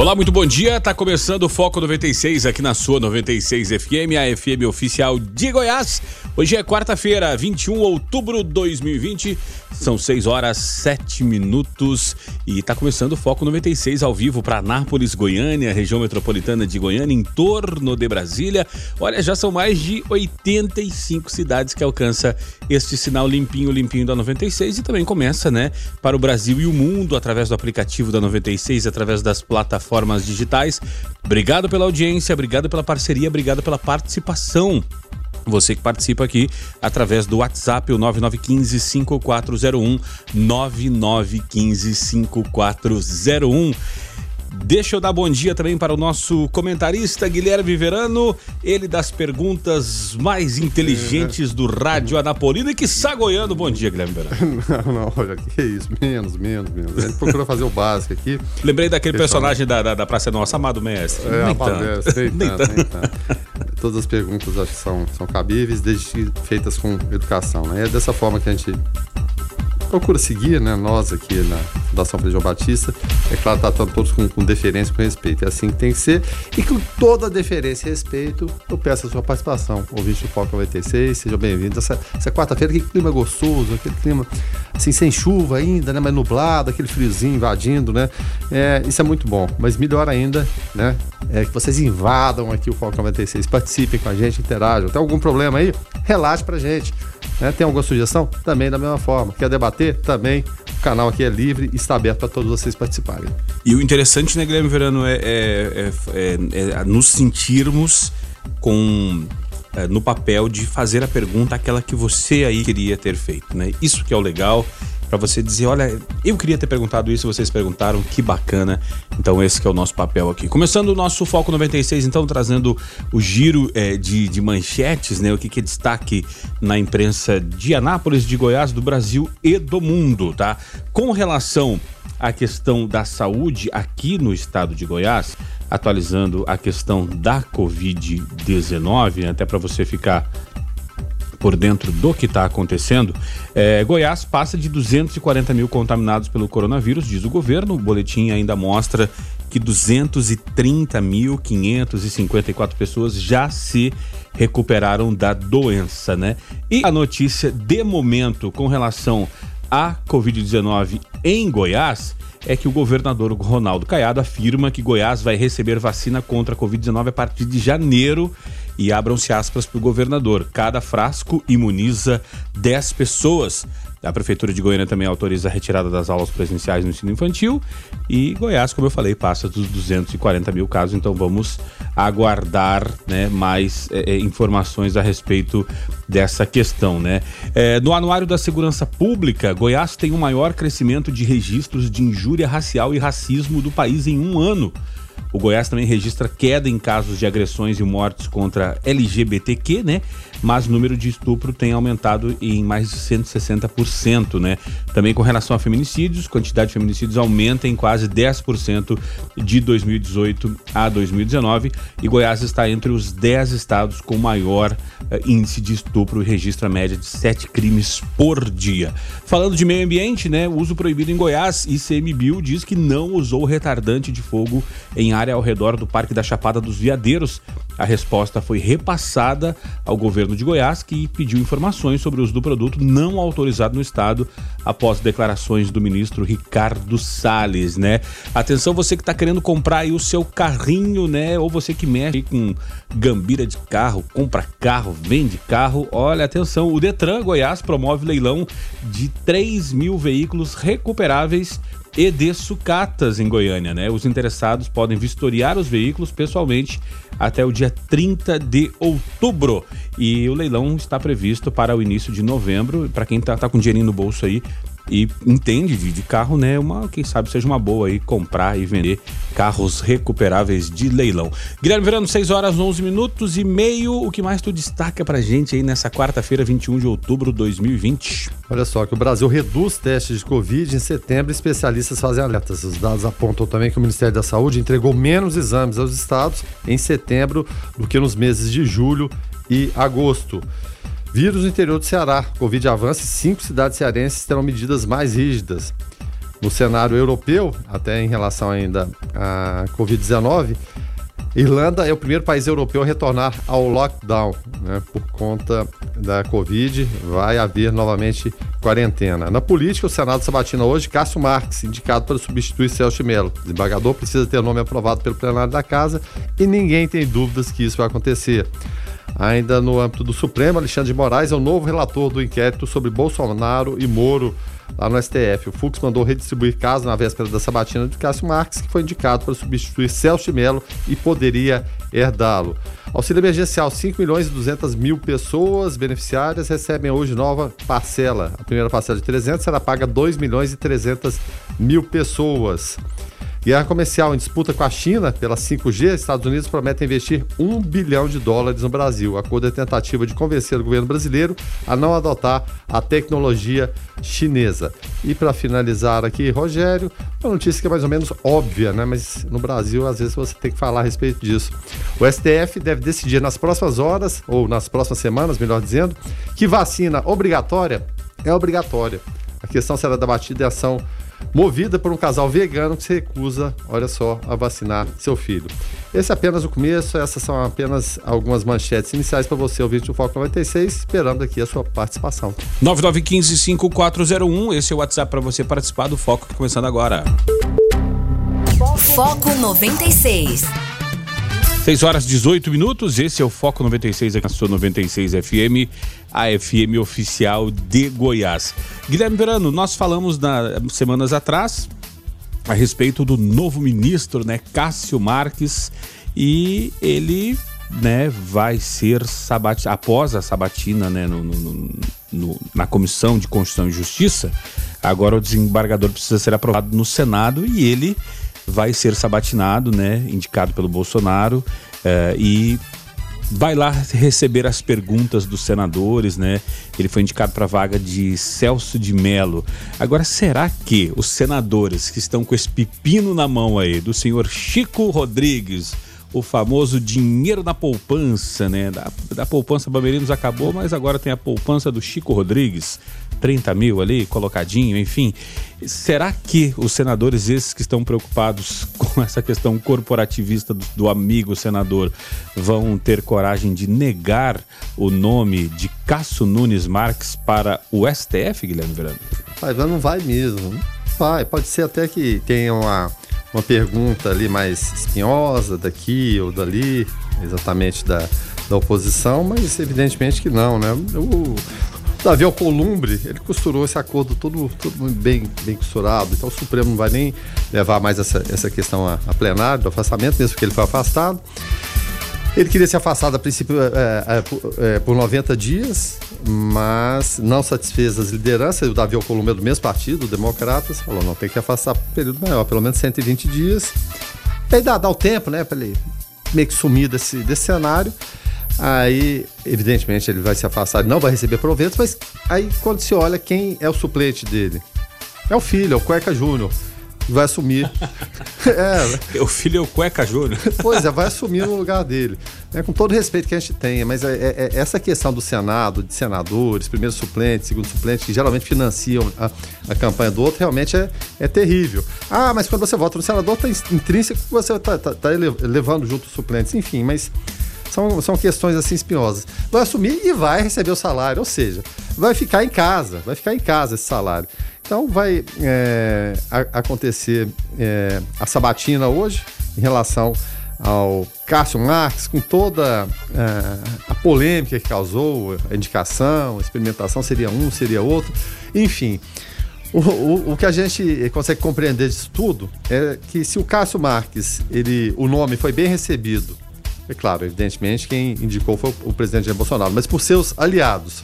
Olá, muito bom dia. Tá começando o Foco 96 aqui na sua 96 FM, a FM oficial de Goiás. Hoje é quarta-feira, 21 de outubro de 2020. São 6 horas 7 minutos e tá começando o Foco 96 ao vivo para Anápolis, Goiânia, região metropolitana de Goiânia, em torno de Brasília. Olha, já são mais de 85 cidades que alcança este sinal limpinho, limpinho da 96 e também começa, né, para o Brasil e o mundo através do aplicativo da 96, através das plataformas digitais. Obrigado pela audiência, obrigado pela parceria, obrigado pela participação. Você que participa aqui através do WhatsApp, o 9915 5401 9915 5401. Deixa eu dar bom dia também para o nosso comentarista Guilherme Verano, ele das perguntas mais inteligentes do rádio Anapolino e que goiano. Bom dia, Guilherme Verano. Não, não, olha, que isso, menos, menos, menos. A gente procura fazer o básico aqui. Lembrei daquele personagem da, da, da Praça Nossa, Amado Mestre. É, nem Amado Mestre, nem tanto, nem tanto. Todas as perguntas acho que são, são cabíveis, desde que feitas com educação, né? É dessa forma que a gente procura seguir, né? Nós aqui na Fundação Frei João Batista, é claro, tratando todos com, com deferência com respeito. É assim que tem que ser. E com toda deferência e respeito, eu peço a sua participação. Ouvinte do Foco 96, seja bem-vindo. Essa, essa quarta-feira, aquele clima gostoso, aquele clima assim, sem chuva ainda, né? Mas nublado, aquele friozinho invadindo, né? É, isso é muito bom. Mas melhor ainda, né? É que vocês invadam aqui o Foco 96, participem com a gente, interajam. Tem algum problema aí? Relate pra gente. Né? Tem alguma sugestão? Também da mesma forma. Quer debater? Também. O canal aqui é livre e está aberto para todos vocês participarem. E o interessante, né, Guilherme Verano, é, é, é, é nos sentirmos com é, no papel de fazer a pergunta aquela que você aí queria ter feito, né? Isso que é o legal para você dizer, olha, eu queria ter perguntado isso, vocês perguntaram, que bacana. Então esse é o nosso papel aqui. Começando o nosso Foco 96, então, trazendo o giro é, de, de manchetes, né? O que, que é destaque na imprensa de Anápolis, de Goiás, do Brasil e do mundo, tá? Com relação à questão da saúde aqui no estado de Goiás, atualizando a questão da Covid-19, né? até para você ficar por dentro do que está acontecendo, é, Goiás passa de 240 mil contaminados pelo coronavírus, diz o governo. O boletim ainda mostra que 230.554 pessoas já se recuperaram da doença, né? E a notícia de momento com relação à Covid-19 em Goiás é que o governador Ronaldo Caiado afirma que Goiás vai receber vacina contra a Covid-19 a partir de janeiro e abram-se aspas para o governador. Cada frasco imuniza 10 pessoas. A Prefeitura de Goiânia também autoriza a retirada das aulas presenciais no ensino infantil. E Goiás, como eu falei, passa dos 240 mil casos. Então vamos aguardar né, mais é, informações a respeito dessa questão. Né? É, no Anuário da Segurança Pública, Goiás tem o maior crescimento de registros de injúria racial e racismo do país em um ano. O Goiás também registra queda em casos de agressões e mortes contra LGBTQ, né? Mas o número de estupro tem aumentado em mais de 160%, né? Também com relação a feminicídios, quantidade de feminicídios aumenta em quase 10% de 2018 a 2019 e Goiás está entre os 10 estados com maior uh, índice de estupro e registra média de 7 crimes por dia. Falando de meio ambiente, né? Uso proibido em Goiás, ICMBio diz que não usou retardante de fogo em área ao redor do Parque da Chapada dos Veadeiros. A resposta foi repassada ao governo de Goiás, que pediu informações sobre o uso do produto não autorizado no estado após declarações do ministro Ricardo Salles, né? Atenção você que está querendo comprar aí o seu carrinho, né? Ou você que mexe com gambira de carro, compra carro, vende carro. Olha, atenção, o Detran Goiás promove leilão de 3 mil veículos recuperáveis e de sucatas em Goiânia, né? Os interessados podem vistoriar os veículos pessoalmente até o dia 30 de outubro. E o leilão está previsto para o início de novembro. Para quem está tá com dinheirinho no bolso aí, e entende de, carro, né? Uma, quem sabe seja uma boa aí comprar e vender carros recuperáveis de leilão. Guilherme Verano, 6 horas 11 minutos e meio. O que mais tu destaca pra gente aí nessa quarta-feira, 21 de outubro de 2020? Olha só, que o Brasil reduz testes de Covid em setembro especialistas fazem alertas. Os dados apontam também que o Ministério da Saúde entregou menos exames aos estados em setembro do que nos meses de julho e agosto. Vírus no interior do Ceará. Covid avança e cinco cidades cearenses terão medidas mais rígidas. No cenário europeu, até em relação ainda à Covid-19, Irlanda é o primeiro país europeu a retornar ao lockdown, né, por conta da Covid. Vai haver novamente quarentena. Na política, o Senado sabatina hoje Cássio Marques, indicado para substituir Celso Melo. O desembargador precisa ter o nome aprovado pelo plenário da Casa e ninguém tem dúvidas que isso vai acontecer. Ainda no âmbito do Supremo, Alexandre de Moraes é o novo relator do inquérito sobre Bolsonaro e Moro lá no STF. O Fux mandou redistribuir caso na véspera da sabatina de Cássio Marques, que foi indicado para substituir Celso de Mello e poderia herdá-lo. Auxílio emergencial, 5 milhões e 200 mil pessoas beneficiárias recebem hoje nova parcela. A primeira parcela de 300 será paga 2 milhões e 300 mil pessoas. Guerra comercial em disputa com a China pela 5G, Estados Unidos prometem investir um bilhão de dólares no Brasil. A acordo é tentativa de convencer o governo brasileiro a não adotar a tecnologia chinesa. E para finalizar aqui, Rogério, uma notícia que é mais ou menos óbvia, né? Mas no Brasil, às vezes, você tem que falar a respeito disso. O STF deve decidir nas próximas horas, ou nas próximas semanas, melhor dizendo, que vacina obrigatória é obrigatória. A questão será debatida em ação movida por um casal vegano que se recusa, olha só, a vacinar seu filho. Esse é apenas o começo, essas são apenas algumas manchetes iniciais para você ouvir do Foco 96, esperando aqui a sua participação. 9915-5401, esse é o WhatsApp para você participar do Foco começando agora. Foco 96. 6 horas 18 minutos, esse é o Foco 96 aqui na sua 96 FM, a FM oficial de Goiás. Guilherme Verano, nós falamos na, semanas atrás a respeito do novo ministro, né, Cássio Marques, e ele, né, vai ser sabat... após a sabatina, né, no, no, no, na Comissão de Constituição e Justiça, agora o desembargador precisa ser aprovado no Senado e ele vai ser sabatinado, né, indicado pelo Bolsonaro, uh, e vai lá receber as perguntas dos senadores, né? Ele foi indicado para a vaga de Celso de Mello. Agora, será que os senadores que estão com esse pepino na mão aí, do senhor Chico Rodrigues, o famoso dinheiro da poupança, né? Da, da poupança Bamerinos acabou, mas agora tem a poupança do Chico Rodrigues, 30 mil ali, colocadinho, enfim. Será que os senadores, esses que estão preocupados com essa questão corporativista do, do amigo senador, vão ter coragem de negar o nome de Cássio Nunes Marques para o STF, Guilherme Verano? Mas não vai mesmo. Vai, pode ser até que tenha uma uma pergunta ali mais espinhosa daqui ou dali, exatamente da, da oposição, mas evidentemente que não, né? O Davi Alcolumbre, ele costurou esse acordo todo, todo bem, bem costurado, então o Supremo não vai nem levar mais essa, essa questão a, a plenário do afastamento, mesmo que ele foi afastado. Ele queria se afastar a princípio é, é, é, por 90 dias, mas não satisfez as lideranças. O Davi Alcolumbre é do mesmo partido, o Democratas, falou: não, tem que afastar por um período maior, pelo menos 120 dias. E aí dá, dá o tempo, né, para ele meio que sumir desse, desse cenário. Aí, evidentemente, ele vai se afastar, não vai receber proventos, mas aí quando se olha quem é o suplente dele, é o filho, é o Cueca Júnior vai assumir. é. O filho é o Cueca Júnior. pois é, vai assumir no lugar dele. É, com todo o respeito que a gente tenha, mas é, é, é, essa questão do Senado, de senadores, primeiro suplente, segundo suplente, que geralmente financiam a, a campanha do outro, realmente é, é terrível. Ah, mas quando você vota no senador, está intrínseco que você está tá, tá levando junto os suplentes, enfim, mas são, são questões assim espiosas. Vai assumir e vai receber o salário, ou seja, vai ficar em casa, vai ficar em casa esse salário. Então vai é, a, acontecer é, a sabatina hoje em relação ao Cássio Marques, com toda é, a polêmica que causou, a indicação, a experimentação seria um, seria outro, enfim. O, o, o, que a gente consegue compreender disso tudo é que se o Cássio Marques, ele, o nome foi bem recebido, é claro, evidentemente quem indicou foi o presidente Jair Bolsonaro, mas por seus aliados,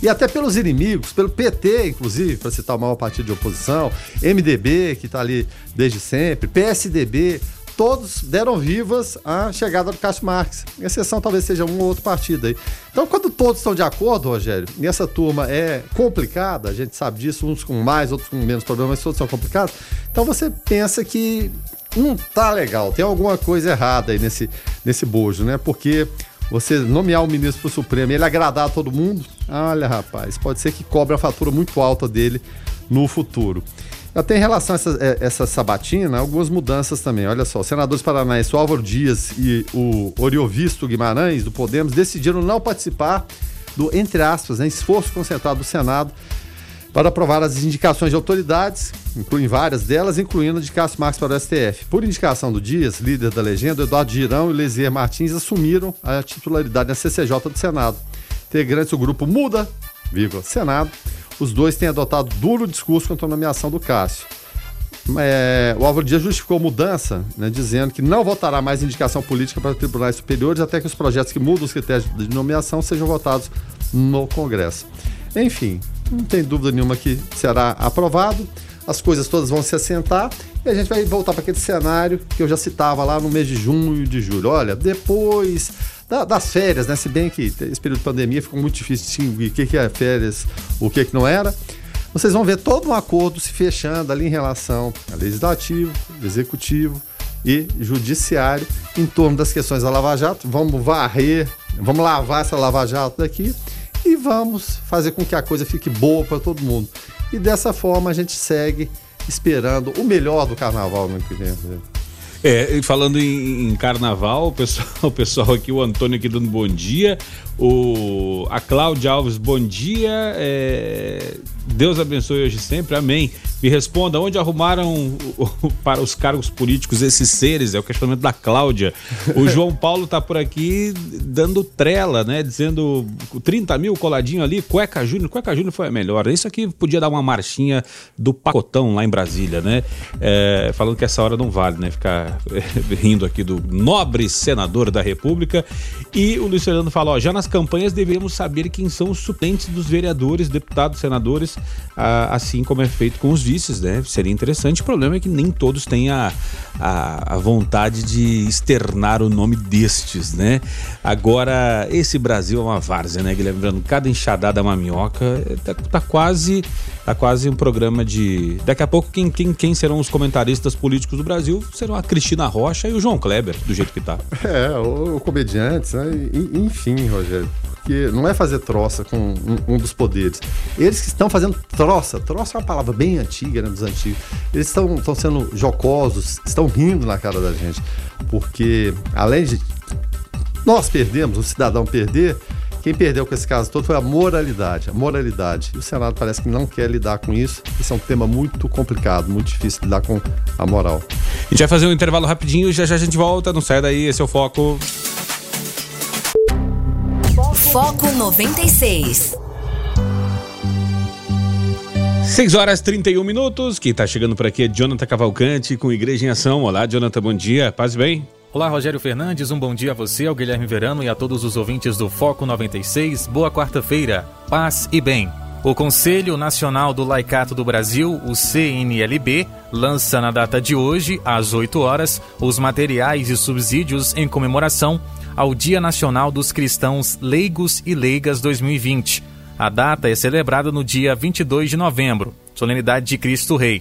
e até pelos inimigos, pelo PT, inclusive, para citar o maior partido de oposição, MDB, que está ali desde sempre, PSDB, todos deram vivas à chegada do Cássio Marques. A exceção talvez seja um ou outro partido aí. Então, quando todos estão de acordo, Rogério, e essa turma é complicada, a gente sabe disso, uns com mais, outros com menos problemas, mas todos são complicados. Então você pensa que não tá legal, tem alguma coisa errada aí nesse, nesse bojo, né? Porque você nomear um ministro para o Supremo e ele agradar a todo mundo, olha, rapaz, pode ser que cobre a fatura muito alta dele no futuro. Até em relação a essa, é, essa sabatina, algumas mudanças também. Olha só, os senadores paranaenses, o Álvaro Dias e o Oriovisto Guimarães, do Podemos, decidiram não participar do, entre aspas, né, esforço concentrado do Senado para aprovar as indicações de autoridades, incluem várias delas, incluindo a de Cássio Marques para o STF. Por indicação do Dias, líder da legenda, Eduardo Girão e Lesier Martins assumiram a titularidade da CCJ do Senado. Integrantes do grupo Muda, vírgula, Senado, os dois têm adotado duro discurso contra a nomeação do Cássio. É, o Álvaro Dias justificou a mudança, né, dizendo que não votará mais indicação política para tribunais superiores até que os projetos que mudam os critérios de nomeação sejam votados no Congresso. Enfim, não tem dúvida nenhuma que será aprovado, as coisas todas vão se assentar e a gente vai voltar para aquele cenário que eu já citava lá no mês de junho e de julho. Olha, depois da, das férias, né? Se bem que esse período de pandemia ficou muito difícil distinguir o que, que é férias, o que, que não era. Vocês vão ver todo um acordo se fechando ali em relação ao legislativo, executivo e judiciário em torno das questões da Lava Jato. Vamos varrer, vamos lavar essa Lava Jato daqui e vamos fazer com que a coisa fique boa para todo mundo. E dessa forma a gente segue esperando o melhor do carnaval no ano que vem. É, falando em, em, carnaval, o pessoal, o pessoal aqui, o Antônio aqui dando bom dia, o, a Cláudia Alves, bom dia, é, Deus abençoe hoje sempre, amém. Me responda, onde arrumaram para os cargos políticos esses seres? É o questionamento da Cláudia. O João Paulo tá por aqui dando trela, né? Dizendo 30 mil coladinho ali, Cueca Júnior. Cueca Júnior foi a melhor. Isso aqui podia dar uma marchinha do pacotão lá em Brasília, né? É, falando que essa hora não vale, né? Ficar rindo aqui do nobre senador da República. E o Luiz Fernando fala, ó, já nas campanhas devemos saber quem são os suplentes dos vereadores, deputados, senadores, assim como é feito com os né? Seria interessante. O problema é que nem todos têm a, a, a vontade de externar o nome destes, né? Agora, esse Brasil é uma várzea, né, Guilherme? Lembrando, cada enxadada é uma minhoca. Tá, tá, quase tá quase um programa de. Daqui a pouco, quem, quem, quem serão os comentaristas políticos do Brasil serão a Cristina Rocha e o João Kleber, do jeito que tá. É, o comediantes, né? Enfim, Rogério porque não é fazer troça com um, um, dos poderes. Eles que estão fazendo troça, troça é uma palavra bem antiga, né, dos antigos. Eles estão sendo jocosos, estão rindo na cara da gente, porque além de nós perdemos, o cidadão perder, quem perdeu com esse caso todo foi a moralidade, a moralidade. E o Senado parece que não quer lidar com isso. Isso é um tema muito complicado, muito difícil lidar com a moral. A gente vai fazer um intervalo rapidinho, já já a gente volta, não sai daí, esse é o foco. Foco 96. 6 horas 31 minutos. Quem está chegando por aqui é Jonathan Cavalcante com Igreja em Ação. Olá, Jonathan, bom dia. Paz bem? Olá, Rogério Fernandes. Um bom dia a você, ao Guilherme Verano e a todos os ouvintes do Foco 96. Boa quarta-feira. Paz e bem. O Conselho Nacional do Laicato do Brasil, o CNLB, lança na data de hoje, às 8 horas, os materiais e subsídios em comemoração ao Dia Nacional dos Cristãos Leigos e Leigas 2020. A data é celebrada no dia 22 de novembro, solenidade de Cristo Rei.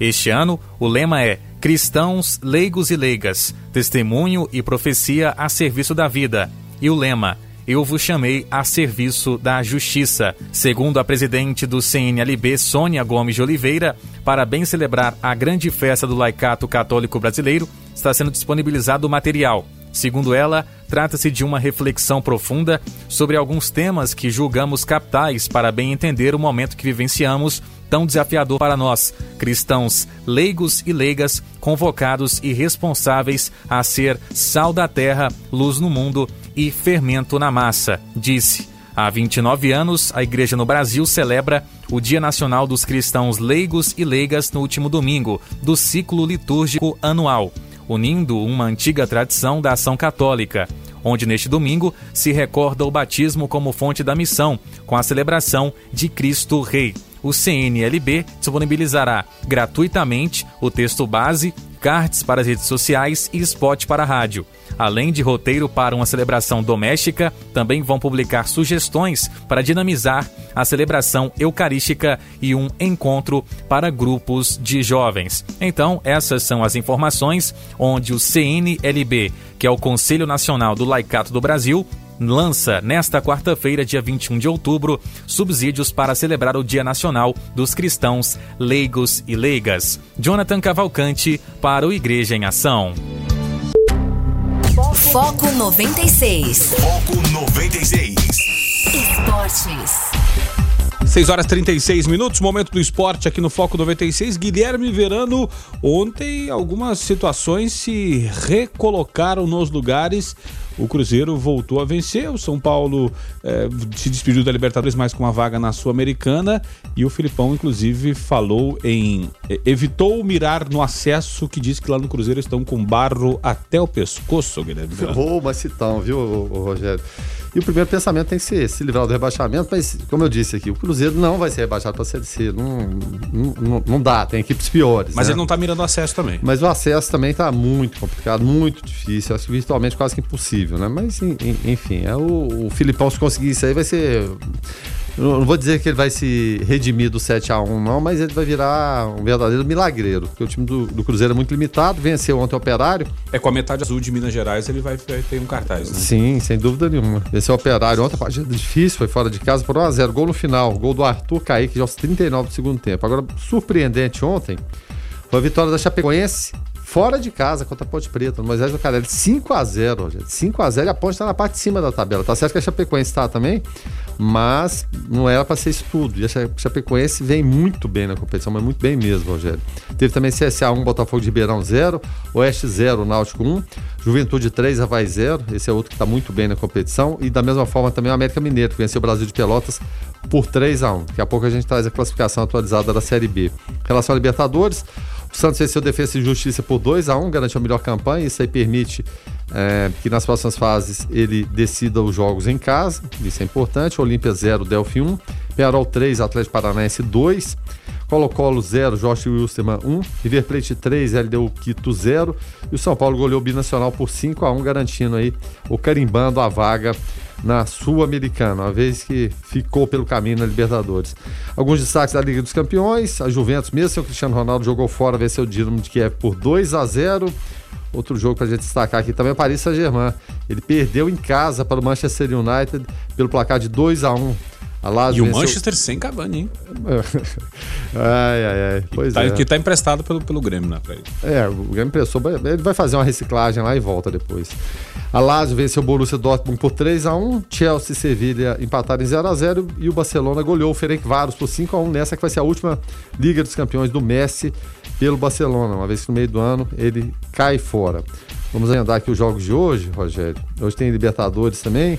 Este ano, o lema é Cristãos, Leigos e Leigas, testemunho e profecia a serviço da vida. E o lema eu vos chamei a serviço da justiça. Segundo a presidente do CNLB, Sônia Gomes de Oliveira, para bem celebrar a grande festa do laicato católico brasileiro, está sendo disponibilizado o material Segundo ela, trata-se de uma reflexão profunda sobre alguns temas que julgamos capitais para bem entender o momento que vivenciamos, tão desafiador para nós, cristãos leigos e leigas, convocados e responsáveis a ser sal da terra, luz no mundo e fermento na massa, disse. Há 29 anos, a Igreja no Brasil celebra o Dia Nacional dos Cristãos Leigos e Leigas no último domingo do ciclo litúrgico anual unindo uma antiga tradição da ação católica. onde neste domingo se recorda o batismo como fonte da missão, com a celebração de Cristo Rei. O CNLB disponibilizará gratuitamente o texto base, cards para as redes sociais e spot para a rádio. Além de roteiro para uma celebração doméstica, também vão publicar sugestões para dinamizar a celebração eucarística e um encontro para grupos de jovens. Então, essas são as informações onde o CNLB, que é o Conselho Nacional do Laicato do Brasil, lança nesta quarta-feira, dia 21 de outubro, subsídios para celebrar o Dia Nacional dos Cristãos Leigos e Leigas. Jonathan Cavalcante para o Igreja em Ação. Foco 96. Foco 96. Esportes. 6 horas 36 minutos, momento do esporte aqui no Foco 96. Guilherme Verano, ontem algumas situações se recolocaram nos lugares. O Cruzeiro voltou a vencer, o São Paulo eh, se despediu da Libertadores, mas com uma vaga na Sul-Americana. E o Filipão, inclusive, falou em. eh, evitou mirar no acesso, que diz que lá no Cruzeiro estão com barro até o pescoço, Guilherme Verano. Oh, mas citão, viu, ô, ô, Rogério? E o primeiro pensamento tem que ser se livrar do rebaixamento, mas, como eu disse aqui, o Cruzeiro não vai ser rebaixado para a Série C. Não, não, não- dá, tem equipes piores. Mas né? ele não tá mirando acesso também. Mas o acesso também está muito complicado, muito difícil, acho que virtualmente quase que impossível, né? Mas, en- en- enfim, é o, o Filipão, se conseguir isso aí, vai ser. Não vou dizer que ele vai se redimir do 7x1, não, mas ele vai virar um verdadeiro milagreiro, porque o time do, do Cruzeiro é muito limitado, venceu ontem o Operário, É com a metade azul de Minas Gerais, ele vai, vai ter um cartaz, né? Sim, sem dúvida nenhuma. Esse é o operário. Ontem a partida difícil, foi fora de casa por 1x0. Gol no final. Gol do Arthur Kaique, já aos 39 do segundo tempo. Agora, surpreendente ontem, foi a vitória da Chapecoense fora de casa contra a Ponte Preta, no Moisés do Carelli. 5x0, gente. 5x0 e a Ponte está na parte de cima da tabela. Tá certo que a Chapecoense está também, mas não era para ser isso tudo. E a Cha- Chapecoense vem muito bem na competição, mas muito bem mesmo, Rogério. Teve também CSA 1, Botafogo de Ribeirão 0, Oeste 0, Náutico 1, Juventude 3, Havaí 0. Esse é outro que está muito bem na competição. E da mesma forma também o América Mineiro, que venceu o Brasil de Pelotas por 3 a 1 Daqui a pouco a gente traz a classificação atualizada da Série B. Em relação a Libertadores, Santos venceu Defesa e Justiça por 2 a 1 garantiu a melhor campanha. Isso aí permite é, que nas próximas fases ele decida os jogos em casa. Isso é importante. Olímpia 0, Delphi 1. Penarol 3, Atlético Paranaense 2. Colo-Colo 0, Jorge Wilstermann 1. River Plate 3, LDU Quito 0. E o São Paulo goleou o Binacional por 5 a 1 garantindo aí o carimbando a vaga na Sul-Americana, uma vez que ficou pelo caminho na Libertadores. Alguns destaques da Liga dos Campeões, a Juventus, mesmo sem o Cristiano Ronaldo, jogou fora, venceu o Dinamo de Kiev por 2 a 0 Outro jogo para a gente destacar aqui também é o Paris Saint-Germain. Ele perdeu em casa para o Manchester United pelo placar de 2 a 1 a Lazio E o Manchester sem Cavani, hein? ai, ai, ai. Pois tá, é. Que tá emprestado pelo, pelo Grêmio, né, pra ele. É, o Grêmio pensou, ele vai fazer uma reciclagem lá e volta depois. A Lazio venceu o Borussia Dortmund por 3 a 1 Chelsea e Sevilha empataram em 0 a 0 e o Barcelona goleou o Ferencváros por 5 a 1 nessa que vai ser a última Liga dos Campeões do Messi pelo Barcelona, uma vez que no meio do ano ele cai fora. Vamos andar aqui os jogos de hoje, Rogério. Hoje tem Libertadores também.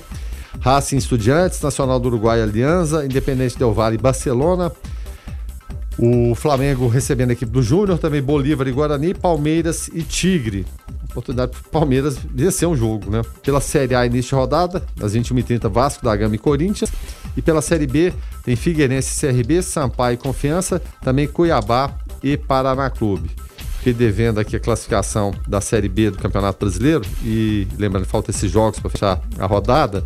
Racing Estudiantes, Nacional do Uruguai Aliança, Independente Del Valle e Barcelona. O Flamengo recebendo a equipe do Júnior, também Bolívar e Guarani, Palmeiras e Tigre. Oportunidade para o Palmeiras vencer um jogo, né? Pela Série A, início de rodada, às 21h30, Vasco da Gama e Corinthians. E pela Série B, tem Figueirense CRB, Sampaio e Confiança, também Cuiabá e Paraná Clube. Fiquei devendo aqui a classificação da Série B do Campeonato Brasileiro e lembrando falta esses jogos para fechar a rodada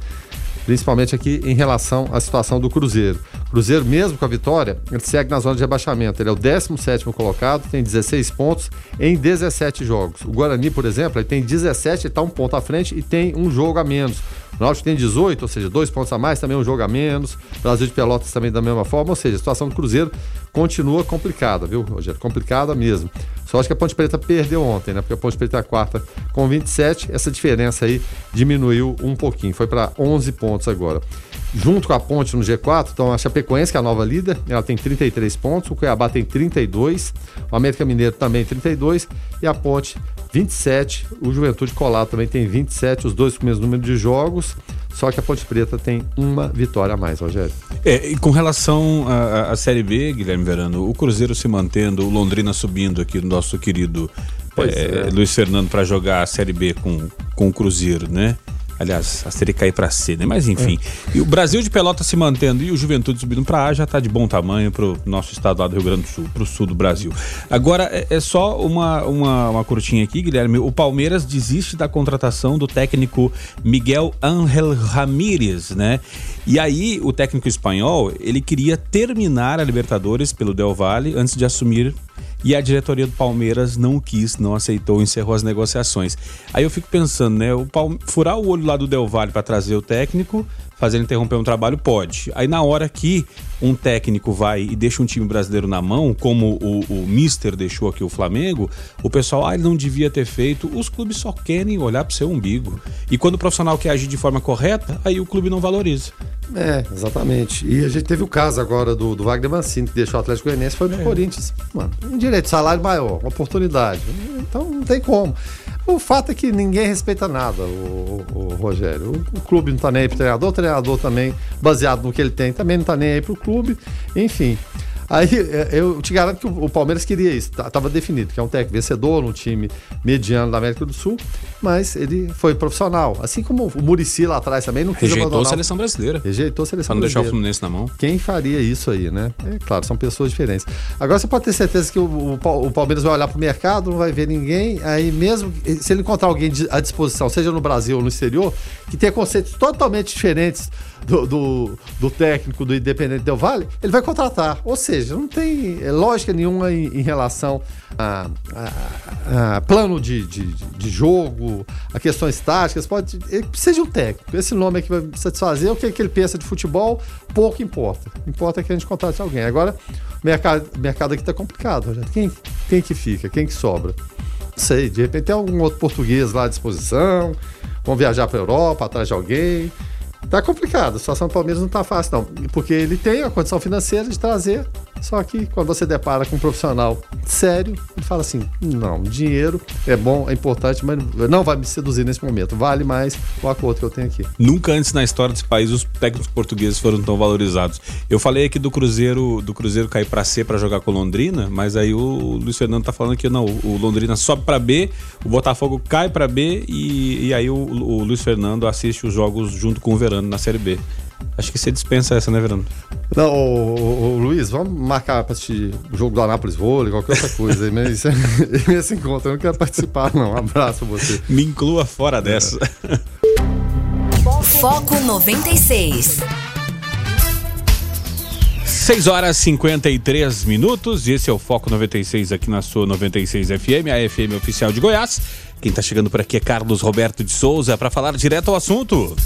principalmente aqui em relação à situação do Cruzeiro. Cruzeiro, mesmo com a vitória, ele segue na zona de rebaixamento. Ele é o 17 colocado, tem 16 pontos em 17 jogos. O Guarani, por exemplo, ele tem 17, ele está um ponto à frente e tem um jogo a menos. O Náutico tem 18, ou seja, dois pontos a mais, também um jogo a menos. Brasil de Pelotas também da mesma forma, ou seja, a situação do Cruzeiro continua complicada, viu, Rogério? Complicada mesmo. Só acho que a Ponte Preta perdeu ontem, né? Porque a Ponte Preta é a quarta com 27, essa diferença aí diminuiu um pouquinho, foi para 11 pontos agora. Junto com a Ponte no G4, então a Chapecoense, que é a nova líder, ela tem 33 pontos, o Cuiabá tem 32, o América Mineiro também 32 e a Ponte 27, o Juventude Colado também tem 27, os dois com o mesmo número de jogos, só que a Ponte Preta tem uma vitória a mais, Rogério. É, e com relação à, Série B, Guilherme Verano, o Cruzeiro se mantendo, o Londrina subindo aqui, o nosso querido é, é. Luiz Fernando para jogar a Série B com, com o Cruzeiro, né? Aliás, a série cair para C, né? Mas enfim. É. E o Brasil de Pelota se mantendo e o Juventude subindo para A já tá de bom tamanho pro nosso estado lá do Rio Grande do Sul, pro sul do Brasil. Agora, é, é só uma, uma, uma curtinha aqui, Guilherme. O Palmeiras desiste da contratação do técnico Miguel Ángel Ramírez, né? E aí, o técnico espanhol, ele queria terminar a Libertadores pelo Del Valle antes de assumir e a diretoria do Palmeiras não quis, não aceitou, encerrou as negociações. Aí eu fico pensando, né? O Palme... Furar o olho lá do Del Valle para trazer o técnico, fazer interromper um trabalho, pode. Aí na hora que um técnico vai e deixa um time brasileiro na mão, como o, o Mister deixou aqui o Flamengo, o pessoal, ah, ele não devia ter feito. Os clubes só querem olhar pro seu umbigo. E quando o profissional quer agir de forma correta, aí o clube não valoriza. É, exatamente. E a gente teve o caso agora do, do Wagner Mancini, que deixou o Atlético Goianiense, foi no é. Corinthians. Mano, um direito, salário maior, uma oportunidade. Então não tem como. O fato é que ninguém respeita nada, o, o, o Rogério. O, o, clube não tá nem aí pro treinador, o treinador também, baseado no que ele tem, também não tá nem aí pro clube. Enfim. Aí é, eu te garanto que o Palmeiras queria isso, estava definido, que é um técnico vencedor no time mediano da América do Sul, mas ele foi profissional. Assim como o Murici lá atrás também não quis Rejeitou abandonar. a seleção brasileira. Rejeitou a seleção pra não brasileira. deixar o Fluminense na mão. Quem faria isso aí, né? É claro, são pessoas diferentes. Agora você pode ter certeza que o, o Palmeiras vai olhar para o mercado, não vai ver ninguém, aí mesmo se ele encontrar alguém à disposição, seja no Brasil ou no exterior, que tenha conceitos totalmente diferentes do, do, do, técnico do Independente Del Vale, ele vai contratar. Ou seja, não tem é, lógica nenhuma em, em relação a, a, a plano de, de, de, jogo, a questões táticas. Pode, ele precisa de um técnico. Esse nome que vai satisfazer o que, é que ele pensa de futebol, pouco importa. Importa que a gente contrate alguém. Agora, o mercado, mercado aqui está complicado, Rogério. Quem, quem que fica? Quem que sobra? Não sei, de repente tem algum outro português lá à disposição, vão viajar para a Europa atrás de alguém. Tá complicado, a situação do Palmeiras não tá fácil, não. Porque ele tem a condição financeira de trazer, só que quando você depara com um profissional sério, ele fala assim: não, dinheiro é bom, é importante, mas não vai me seduzir nesse momento. Vale mais o acordo que eu tenho aqui. Nunca antes na história desse país os técnicos portugueses foram tão valorizados. Eu falei aqui do Cruzeiro, do Cruzeiro cair para C para jogar com Londrina, mas aí o Luiz Fernando tá falando que não, o Londrina sobe para B, o Botafogo cai para B e, e aí o, o Luiz Fernando assiste os jogos junto com o Verano na Série B. Acho que você dispensa essa, né, Verano? Não, ô, ô, ô, Luiz, vamos marcar para assistir o jogo do Anápolis Vôlei, qualquer outra coisa. Mas esse encontro eu não quero participar, não. Um abraço a você. Me inclua fora dessa. Foco 96. 6 horas e 53 minutos, esse é o Foco 96 aqui na sua 96 FM, a FM oficial de Goiás. Quem está chegando por aqui é Carlos Roberto de Souza para falar direto ao assunto.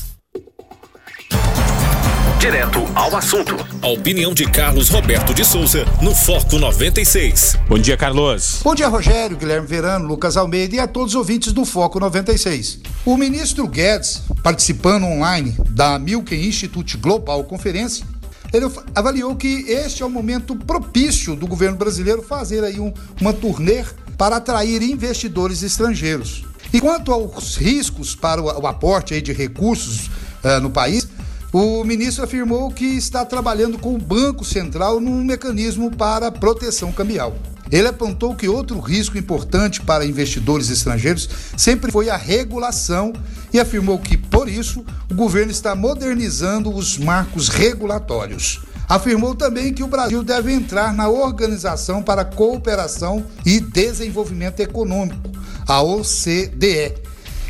Direto ao assunto. A opinião de Carlos Roberto de Souza no Foco 96. Bom dia, Carlos. Bom dia, Rogério, Guilherme Verano, Lucas Almeida e a todos os ouvintes do Foco 96. O ministro Guedes, participando online da Milken Institute Global Conferência, ele avaliou que este é o momento propício do governo brasileiro fazer aí um, uma turnê para atrair investidores estrangeiros. E quanto aos riscos para o, o aporte aí de recursos uh, no país, o ministro afirmou que está trabalhando com o Banco Central num mecanismo para proteção cambial. Ele apontou que outro risco importante para investidores estrangeiros sempre foi a regulação e afirmou que, por isso, o governo está modernizando os marcos regulatórios. Afirmou também que o Brasil deve entrar na Organização para Cooperação e Desenvolvimento Econômico, a OCDE,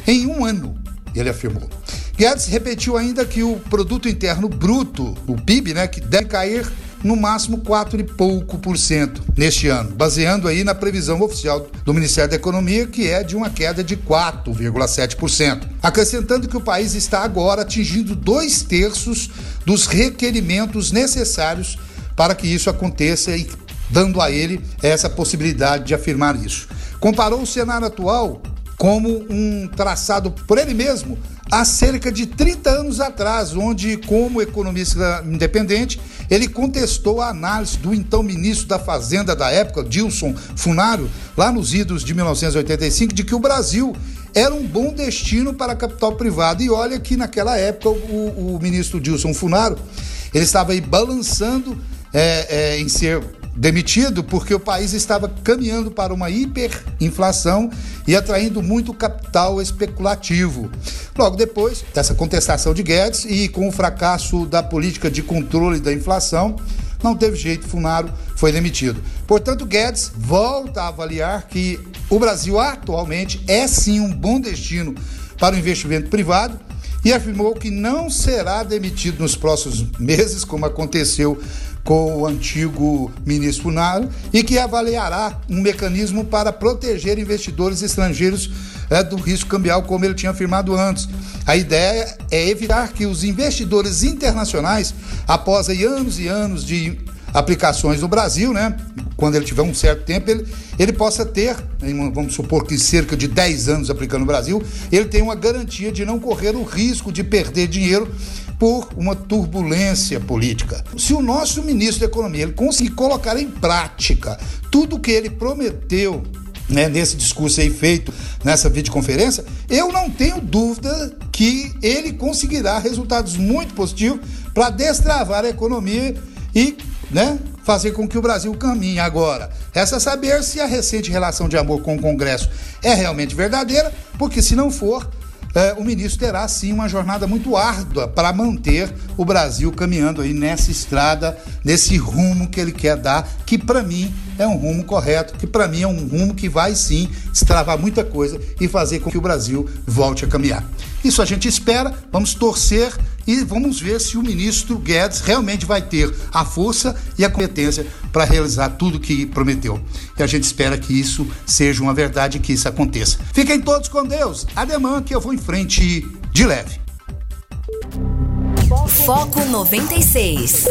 em um ano, ele afirmou. Guedes repetiu ainda que o produto interno bruto, o PIB, né, que deve cair no máximo 4 e pouco por cento neste ano, baseando aí na previsão oficial do Ministério da Economia, que é de uma queda de 4,7%. Acrescentando que o país está agora atingindo dois terços dos requerimentos necessários para que isso aconteça e dando a ele essa possibilidade de afirmar isso. Comparou o cenário atual como um traçado por ele mesmo há cerca de 30 anos atrás, onde, como economista independente, ele contestou a análise do então ministro da Fazenda da época, Dilson Funaro, lá nos idos de 1985, de que o Brasil era um bom destino para capital privado. E olha que naquela época o, o ministro Dilson Funaro ele estava aí balançando é, é, em ser demitido porque o país estava caminhando para uma hiperinflação e atraindo muito capital especulativo. Logo depois dessa contestação de Guedes e com o fracasso da política de controle da inflação, não teve jeito, Funaro foi demitido. Portanto, Guedes volta a avaliar que o Brasil atualmente é sim um bom destino para o investimento privado e afirmou que não será demitido nos próximos meses, como aconteceu com o antigo ministro Funaro, e que avaliará um mecanismo para proteger investidores estrangeiros é, do risco cambial, como ele tinha afirmado antes. A ideia é evitar que os investidores internacionais, após aí, anos e anos de aplicações no Brasil, né? Quando ele tiver um certo tempo, ele, ele possa ter, vamos supor que cerca de 10 anos aplicando no Brasil, ele tem uma garantia de não correr o risco de perder dinheiro por uma turbulência política. Se o nosso ministro da Economia ele conseguir colocar em prática tudo que ele prometeu né, nesse discurso aí feito nessa videoconferência, eu não tenho dúvida que ele conseguirá resultados muito positivos para destravar a economia e né, fazer com que o Brasil caminhe agora. Resta saber se a recente relação de amor com o Congresso é realmente verdadeira, porque se não for, é, o ministro terá sim uma jornada muito árdua para manter o Brasil caminhando aí nessa estrada, nesse rumo que ele quer dar, que para mim é um rumo correto, que para mim é um rumo que vai sim destravar muita coisa e fazer com que o Brasil volte a caminhar. Isso a gente espera, vamos torcer e vamos ver se o ministro Guedes realmente vai ter a força e a competência para realizar tudo o que prometeu. E a gente espera que isso seja uma verdade, que isso aconteça. Fiquem todos com Deus. Ademã que eu vou em frente de leve. Foco 96.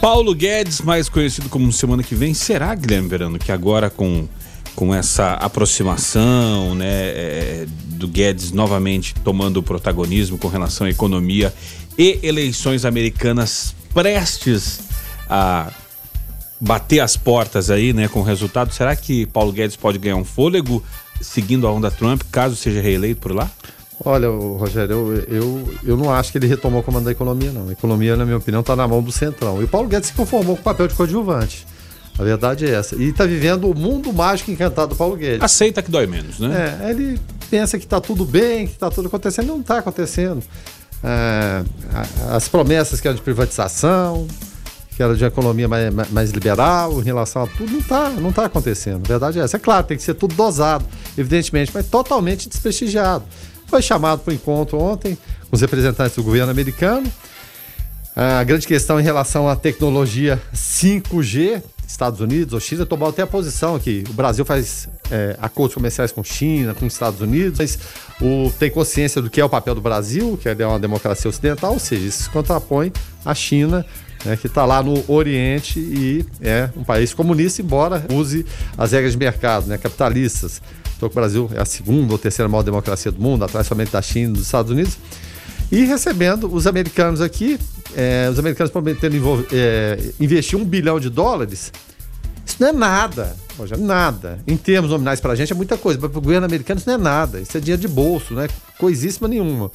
Paulo Guedes, mais conhecido como Semana que Vem, será, Guilherme Verano, que agora com, com essa aproximação, né, é, do Guedes novamente tomando o protagonismo com relação à economia e eleições americanas prestes a bater as portas aí, né, com o resultado. Será que Paulo Guedes pode ganhar um fôlego seguindo a onda Trump, caso seja reeleito por lá? Olha, Rogério, eu, eu, eu não acho que ele retomou o comando da economia, não. A economia, na minha opinião, está na mão do Centrão. E o Paulo Guedes se conformou com o papel de coadjuvante. A verdade é essa. E está vivendo o mundo mágico encantado do Paulo Guedes. Aceita que dói menos, né? É, ele pensa que está tudo bem, que está tudo acontecendo, não está acontecendo. É, as promessas que eram de privatização, que era de economia mais, mais liberal em relação a tudo, não está não tá acontecendo. A verdade é essa. É claro, tem que ser tudo dosado, evidentemente, mas totalmente desprestigiado. Foi chamado para o encontro ontem com os representantes do governo americano. A grande questão em relação à tecnologia 5G, Estados Unidos ou China, tomou até a posição aqui. O Brasil faz é, acordos comerciais com China, com Estados Unidos, mas o, tem consciência do que é o papel do Brasil, que é uma democracia ocidental, ou seja, isso se contrapõe à China, né, que está lá no Oriente e é um país comunista, embora use as regras de mercado, né, capitalistas. Então, o Brasil é a segunda ou terceira maior democracia do mundo, atrás somente da China e dos Estados Unidos. E recebendo os americanos aqui, é, os americanos prometendo é, investir um bilhão de dólares, isso não é nada, Rogério, nada. Em termos nominais para a gente é muita coisa, para o governo americano isso não é nada, isso é dinheiro de bolso, não é coisíssima nenhuma.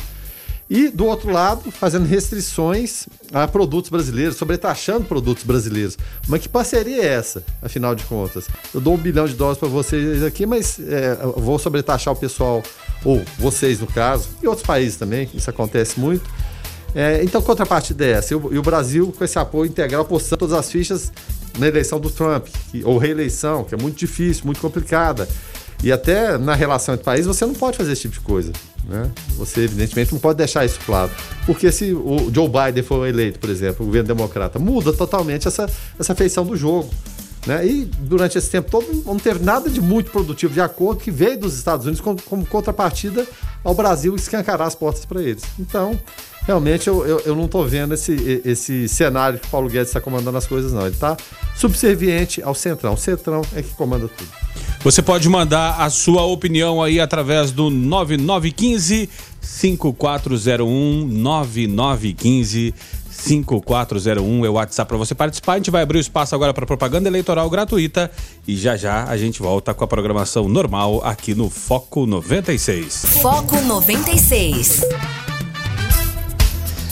E, do outro lado, fazendo restrições a produtos brasileiros, sobretaxando produtos brasileiros. Mas que parceria é essa, afinal de contas? Eu dou um bilhão de dólares para vocês aqui, mas é, vou sobretaxar o pessoal, ou vocês no caso, e outros países também, isso acontece muito. É, então, contrapartida é essa. E o, e o Brasil, com esse apoio integral, postando todas as fichas na eleição do Trump, que, ou reeleição, que é muito difícil, muito complicada. E até na relação entre países, você não pode fazer esse tipo de coisa. Né? Você, evidentemente, não pode deixar isso claro. Porque se o Joe Biden for eleito, por exemplo, o governo democrata, muda totalmente essa, essa feição do jogo. Né? E durante esse tempo todo não teve nada de muito produtivo de acordo que veio dos Estados Unidos como, como contrapartida ao Brasil escancarar as portas para eles. Então, realmente eu, eu, eu não estou vendo esse, esse cenário que o Paulo Guedes está comandando as coisas, não. Ele está subserviente ao Centrão. O Centrão é que comanda tudo. Você pode mandar a sua opinião aí através do 9915 5401 9915 5401 é o WhatsApp para você participar. A gente vai abrir o espaço agora para propaganda eleitoral gratuita e já já a gente volta com a programação normal aqui no Foco 96. Foco 96.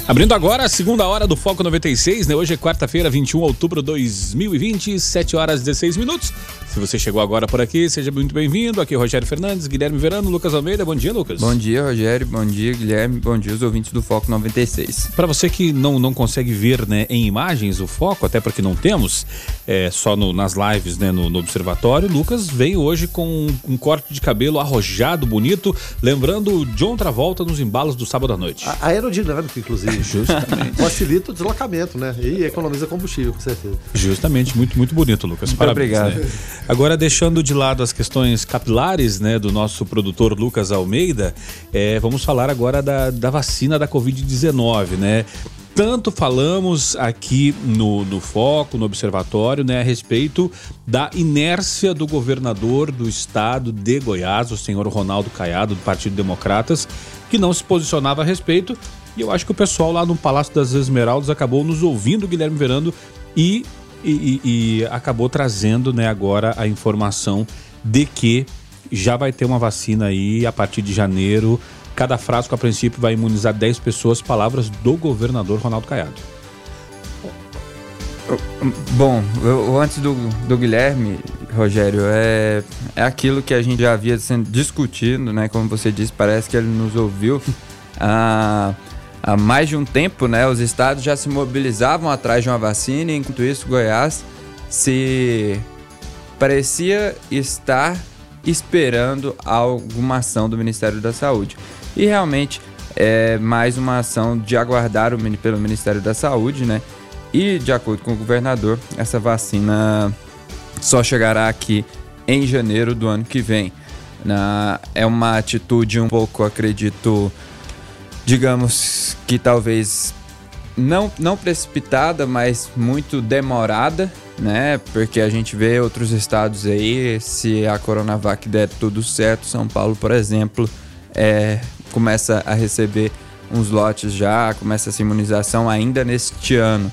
Abrindo agora a segunda hora do Foco 96, né? Hoje é quarta-feira, 21 de outubro de 2020, 7 horas e 16 minutos. Se você chegou agora por aqui, seja muito bem-vindo. Aqui é Rogério Fernandes, Guilherme Verano, Lucas Almeida. Bom dia, Lucas. Bom dia, Rogério. Bom dia, Guilherme. Bom dia, os ouvintes do Foco 96. Para você que não, não consegue ver né, em imagens o Foco, até porque não temos, é, só no, nas lives né, no, no, Observatório, Lucas veio hoje com um, um, corte de cabelo arrojado, bonito, lembrando John Travolta nos embalos do sábado à noite. A aerodinâmico, inclusive. Justamente. Facilita o deslocamento, né? E economiza combustível, com certeza. Justamente, muito, muito bonito, Lucas. Muito Parabéns, obrigado. Né? Agora, deixando de lado as questões capilares, né, do nosso produtor Lucas Almeida, é, vamos falar agora da, da vacina da Covid-19, né? tanto falamos aqui no, no Foco, no Observatório, né, a respeito da inércia do governador do estado de Goiás, o senhor Ronaldo Caiado, do Partido Democratas, que não se posicionava a respeito e eu acho que o pessoal lá no Palácio das Esmeraldas acabou nos ouvindo, Guilherme Verando, e, e, e acabou trazendo né, agora a informação de que já vai ter uma vacina aí a partir de janeiro. Cada frasco, a princípio, vai imunizar 10 pessoas. Palavras do governador Ronaldo Caiado. Bom, eu, antes do, do Guilherme, Rogério, é, é aquilo que a gente já havia sendo discutindo, né? Como você disse, parece que ele nos ouviu. Ah, há mais de um tempo, né, os estados já se mobilizavam atrás de uma vacina, e enquanto isso, Goiás se parecia estar esperando alguma ação do Ministério da Saúde. E realmente é mais uma ação de aguardar o, pelo Ministério da Saúde, né? E de acordo com o governador, essa vacina só chegará aqui em janeiro do ano que vem. Na, é uma atitude um pouco, acredito, digamos que talvez não, não precipitada, mas muito demorada, né? Porque a gente vê outros estados aí, se a Coronavac der tudo certo, São Paulo, por exemplo, é, começa a receber uns lotes já, começa essa imunização ainda neste ano.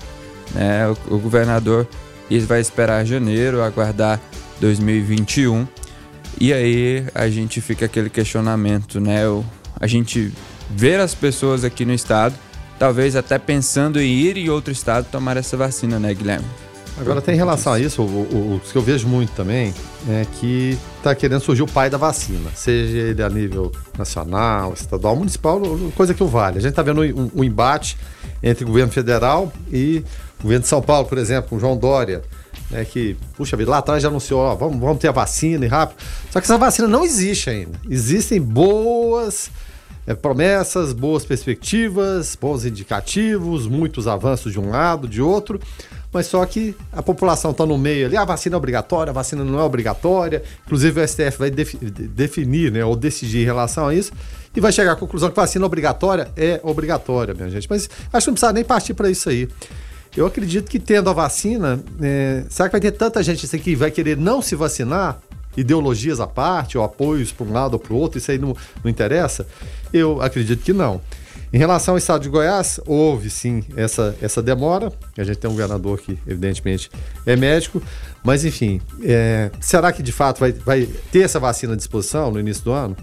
Né? O, o governador vai esperar janeiro, aguardar 2021. E aí a gente fica aquele questionamento, né? O, a gente ver as pessoas aqui no estado, talvez até pensando em ir em outro estado tomar essa vacina, né, Guilherme? Agora tem relação a isso, o, o, o que eu vejo muito também é que está querendo surgir o pai da vacina, seja ele a nível nacional, estadual, municipal, coisa que o vale. A gente está vendo um, um, embate entre o governo federal e o governo de São Paulo, por exemplo, com João Dória, né, que, puxa vida, lá atrás já anunciou, ó, vamos, vamos ter a vacina e rápido. Só que essa vacina não existe ainda. Existem boas é, promessas, boas perspectivas, bons indicativos, muitos avanços de um lado, de outro, mas só que a população está no meio ali, a vacina é obrigatória, a vacina não é obrigatória, inclusive o STF vai defi definir, né, ou decidir em relação a isso, e vai chegar à conclusão que vacina obrigatória é obrigatória, minha gente. Mas acho que não precisa nem partir para isso aí. Eu acredito que tendo a vacina, é, será que vai ter tanta gente assim que vai querer não se vacinar? Ideologias à parte, ou apoios para um lado ou para o outro, isso aí não, não interessa? Eu acredito que não. Em relação ao estado de Goiás, houve sim essa, essa demora. A gente tem um governador que, evidentemente, é médico, mas enfim, é, será que de fato vai, vai ter essa vacina à disposição no início do ano?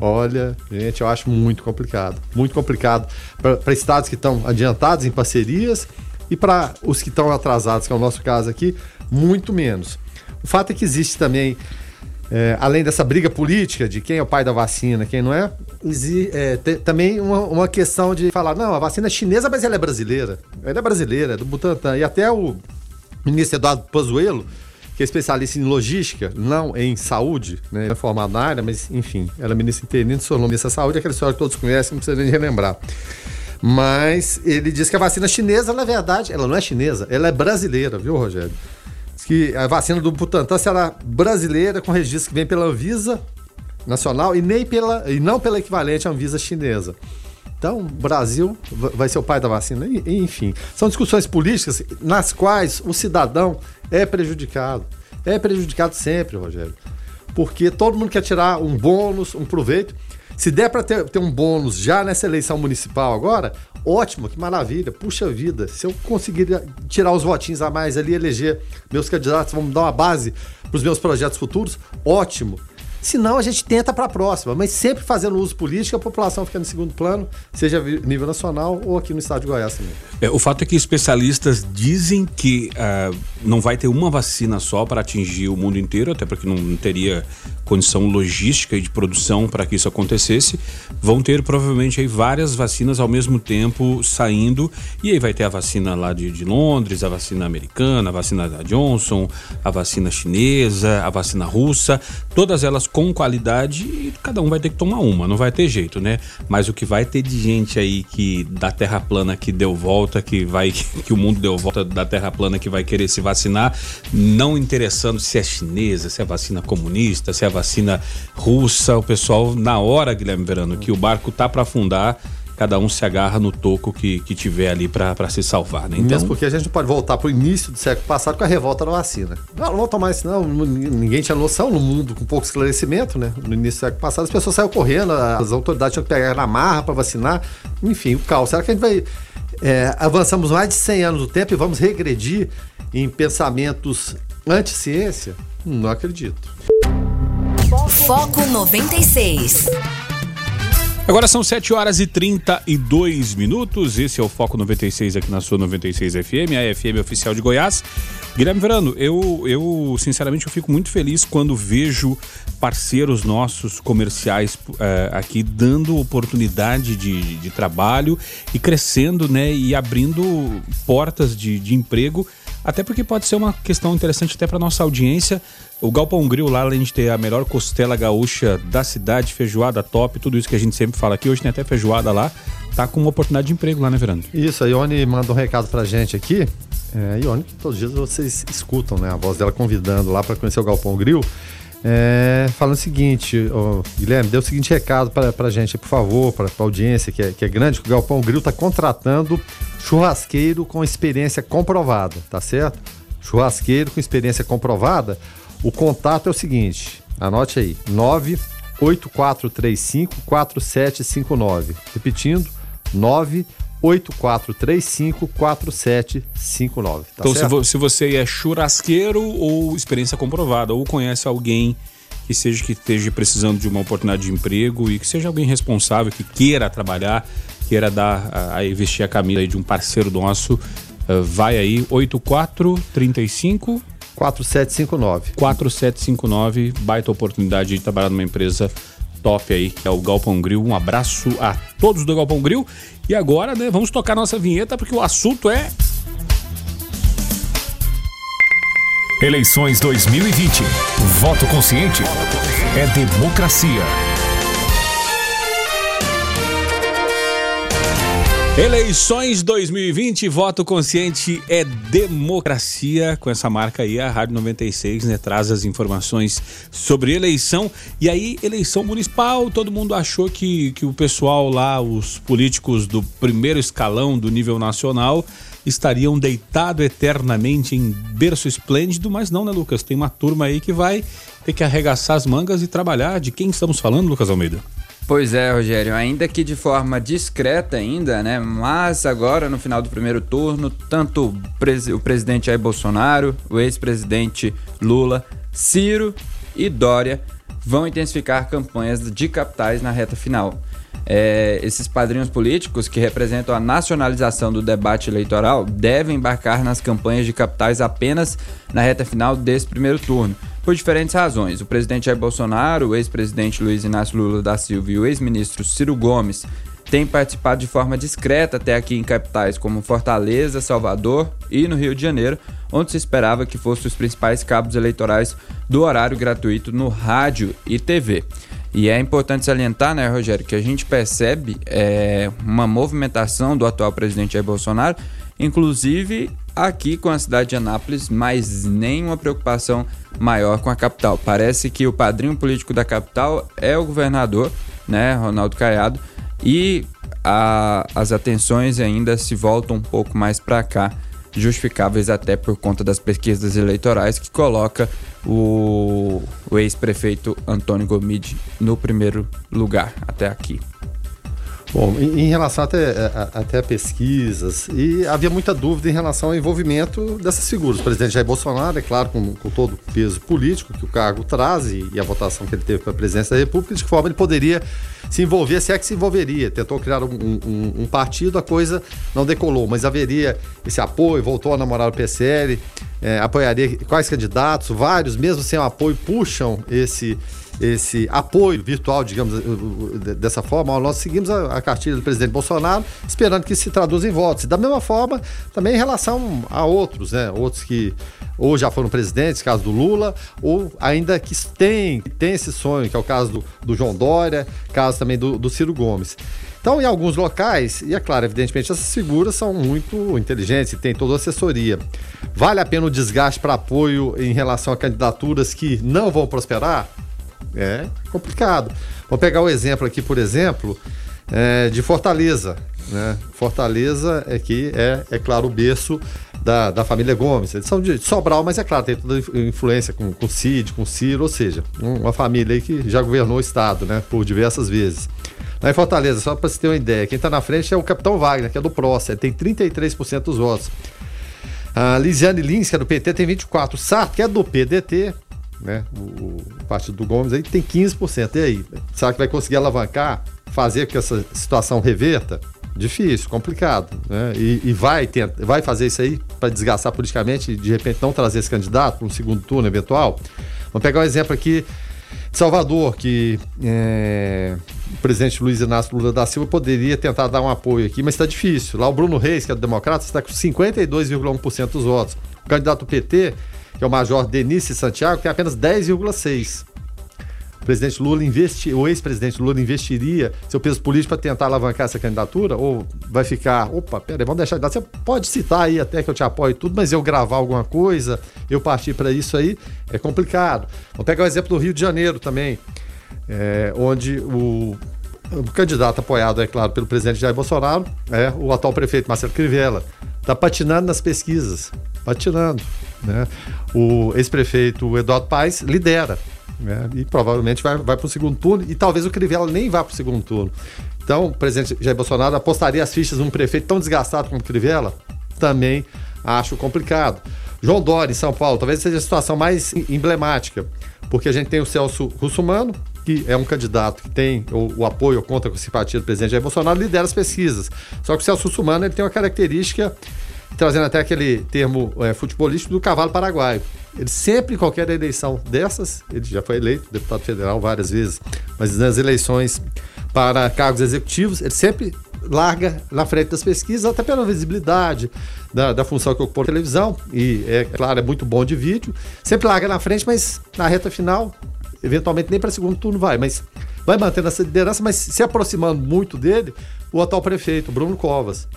Olha, gente, eu acho muito complicado. Muito complicado para estados que estão adiantados em parcerias e para os que estão atrasados, que é o nosso caso aqui, muito menos. O fato é que existe também é, além dessa briga política de quem é o pai da vacina, quem não é, é também uma, uma, questão de falar, não, a vacina é chinesa, mas ela é brasileira. Ela é brasileira, é do Butantan. E até o ministro Eduardo Pazuello, que é especialista em logística, não em saúde, né? É formado na área, mas enfim, ela é ministra interina, se tornou ministra da saúde, aquela história que todos conhecem, não precisa nem relembrar. Mas ele diz que a vacina chinesa, na verdade, ela não é chinesa, ela é brasileira, viu, Rogério? Que a vacina do Butantan será brasileira, com registro que vem pela Anvisa nacional e, nem pela, e não pela equivalente à Anvisa chinesa. Então, o Brasil vai ser o pai da vacina. Enfim, são discussões políticas nas quais o cidadão é prejudicado. É prejudicado sempre, Rogério. Porque todo mundo quer tirar um bônus, um proveito. Se der para ter, ter um bônus já nessa eleição municipal agora, Ótimo, que maravilha. Puxa vida, se eu conseguir tirar os votinhos a mais ali, eleger meus candidatos, vamos dar uma base para os meus projetos futuros, ótimo. Senão a gente tenta para a próxima, mas sempre fazendo uso político, a população fica no segundo plano, seja nível nacional ou aqui no estado de Goiás também. É, o fato é que especialistas dizem que uh, não vai ter uma vacina só para atingir o mundo inteiro, até porque não teria condição logística e de produção para que isso acontecesse. Vão ter provavelmente aí várias vacinas ao mesmo tempo saindo e aí vai ter a vacina lá de, de Londres, a vacina americana, a vacina da Johnson, a vacina chinesa, a vacina russa, todas elas com qualidade e cada um vai ter que tomar uma, não vai ter jeito, né? Mas o que vai ter de gente aí que da Terra plana que deu volta, que vai que o mundo deu volta da Terra plana que vai querer se vacinar, não interessando se é chinesa, se é vacina comunista, se é vacina russa, o pessoal na hora, Guilherme Verano, que o barco tá para afundar, cada um se agarra no toco que, que tiver ali para se salvar, né? Então... Mesmo porque a gente não pode voltar para o início do século passado com a revolta da vacina. Não, não vou tomar isso não, ninguém tinha noção no mundo com pouco esclarecimento, né? No início do século passado as pessoas saíram correndo, as autoridades tinham que pegar na marra para vacinar, enfim, o caos. Será que a gente vai... É, avançamos mais de 100 anos do tempo e vamos regredir em pensamentos anti-ciência? Não acredito. Foco 96. Agora são 7 horas e 32 minutos. Esse é o Foco 96 aqui na sua 96 FM, a FM oficial de Goiás. Guilherme Verano, eu, eu sinceramente eu fico muito feliz quando vejo parceiros nossos comerciais é, aqui dando oportunidade de, de trabalho e crescendo, né? E abrindo portas de, de emprego até porque pode ser uma questão interessante até para nossa audiência. O Galpão Grill lá, além de ter a melhor costela gaúcha da cidade, feijoada top, tudo isso que a gente sempre fala aqui, hoje tem até feijoada lá, tá com uma oportunidade de emprego lá, né, Verano? Isso, a Ione manda um recado pra gente aqui. É, Ione, todos os dias vocês escutam, né, a voz dela convidando lá para conhecer o Galpão Grill. É, falando o seguinte, ó, Guilherme, dê o seguinte recado para a gente, por favor, para a audiência que é, que é grande, que o Galpão Grill está contratando churrasqueiro com experiência comprovada, tá certo? Churrasqueiro com experiência comprovada. O contato é o seguinte, anote aí, 98435 4759. Repetindo, 98435 4759. Tá então, certo? se você é churrasqueiro ou experiência comprovada, ou conhece alguém que seja que esteja precisando de uma oportunidade de emprego e que seja alguém responsável, que queira trabalhar queira dar a, a vestir a camisa de um parceiro nosso, uh, vai aí 8435 4759. 4759, baita oportunidade de trabalhar numa empresa top aí, que é o Galpão Grill. Um abraço a todos do Galpão Grill. E agora, né, vamos tocar nossa vinheta porque o assunto é Eleições 2020. Voto consciente é democracia. Eleições 2020, voto consciente é democracia. Com essa marca aí, a Rádio 96 né, traz as informações sobre eleição. E aí, eleição municipal, todo mundo achou que, que o pessoal lá, os políticos do primeiro escalão do nível nacional, estariam deitados eternamente em berço esplêndido, mas não, né, Lucas? Tem uma turma aí que vai ter que arregaçar as mangas e trabalhar. De quem estamos falando, Lucas Almeida? Pois é, Rogério, ainda que de forma discreta ainda, né? Mas agora no final do primeiro turno, tanto o presidente Jair Bolsonaro, o ex-presidente Lula, Ciro e Dória vão intensificar campanhas de capitais na reta final. É, esses padrinhos políticos que representam a nacionalização do debate eleitoral devem embarcar nas campanhas de capitais apenas na reta final desse primeiro turno por diferentes razões. O presidente Jair Bolsonaro, o ex-presidente Luiz Inácio Lula da Silva e o ex-ministro Ciro Gomes têm participado de forma discreta até aqui em capitais como Fortaleza, Salvador e no Rio de Janeiro, onde se esperava que fossem os principais cabos eleitorais do horário gratuito no rádio e TV. E é importante salientar, né, Rogério, que a gente percebe é, uma movimentação do atual presidente Jair Bolsonaro, inclusive aqui com a cidade de Anápolis, mas nenhuma preocupação maior com a capital. Parece que o padrinho político da capital é o governador, né, Ronaldo Caiado, e a, as atenções ainda se voltam um pouco mais para cá, justificáveis até por conta das pesquisas eleitorais que coloca o, o ex-prefeito Antônio Gomide no primeiro lugar até aqui. Bom, em, relação até, a, até pesquisas, e havia muita dúvida em relação ao envolvimento dessas figuras. O presidente Jair Bolsonaro, é claro, com, com todo o peso político que o cargo traz e, e a votação que ele teve para a presidência da República, de que forma ele poderia se envolver, se é que se envolveria. Tentou criar um, um, um partido, a coisa não decolou, mas haveria esse apoio, voltou a namorar o PSL, é, apoiaria quais candidatos, vários, mesmo sem o apoio, puxam esse esse apoio virtual, digamos, dessa forma, nós seguimos a, a cartilha do presidente Bolsonaro, esperando que se traduza em votos. E da mesma forma, também em relação a outros, né? Outros que ou já foram presidentes, caso do Lula, ou ainda que têm tem esse sonho, que é o caso do, do João Dória, caso também do, do Ciro Gomes. Então, em alguns locais, e é claro, evidentemente, essas figuras são muito inteligentes e têm toda a assessoria. Vale a pena o desgaste para apoio em relação a candidaturas que não vão prosperar? É complicado. Vou pegar o exemplo aqui, por exemplo, é, de Fortaleza. Né? Fortaleza é que é, é claro, o berço da, da família Gomes. Eles são de Sobral, mas é claro, tem toda a influência com, com Cid, com Ciro, ou seja, uma família que já governou o Estado né, por diversas vezes. Lá em Fortaleza, só para você ter uma ideia, quem está na frente é o Capitão Wagner, que é do PROS, ele tem 33% dos votos. A Lisiane Lins, que é do PT, tem 24%. Sarto, que é do PDT, né? O, o partido do Gomes aí tem 15%. E aí? Será que vai conseguir alavancar, fazer com que essa situação reverta? Difícil, complicado. Né? E, e vai, tenta, vai fazer isso aí para desgastar politicamente e de repente não trazer esse candidato para um segundo turno eventual? Vamos pegar um exemplo aqui Salvador, que é, o presidente Luiz Inácio Lula da Silva poderia tentar dar um apoio aqui, mas está difícil. Lá o Bruno Reis, que é do Democrata, está com 52,1% dos votos. O candidato PT que é o Major Denise Santiago, tem apenas 10,6%. O presidente Lula investe, o ex-presidente Lula investiria seu peso político para tentar alavancar essa candidatura? Ou vai ficar, opa, peraí, vamos deixar de dar. Você pode citar aí até que eu te apoio tudo, mas eu gravar alguma coisa, eu partir para isso aí, é complicado. Vamos pegar o exemplo do Rio de Janeiro também, é, onde o, o candidato apoiado, é claro, pelo presidente Jair Bolsonaro, é o atual prefeito Marcelo Crivella. Está patinando nas pesquisas, patinando. Né? O ex-prefeito Eduardo Paes lidera. Né? E provavelmente vai, vai para o segundo turno. E talvez o Crivella nem vá para o segundo turno. Então, o presidente Jair Bolsonaro apostaria as fichas num prefeito tão desgastado como o Crivella? Também acho complicado. João Dória, em São Paulo, talvez seja a situação mais emblemática, porque a gente tem o Celso Russumano, que é um candidato que tem o, o apoio ou conta com simpatia do presidente Jair Bolsonaro, lidera as pesquisas. Só que o Celso Russumano ele tem uma característica trazendo até aquele termo é, futebolístico do cavalo paraguaio. Ele sempre, em qualquer eleição dessas, ele já foi eleito deputado federal várias vezes, mas nas eleições para cargos executivos, ele sempre larga na frente das pesquisas, até pela visibilidade da, da função que ocupou a televisão, e é claro, é muito bom de vídeo, sempre larga na frente, mas na reta final, eventualmente nem para segundo turno vai, mas vai mantendo essa liderança, mas se aproximando muito dele, o atual prefeito, Bruno Covas.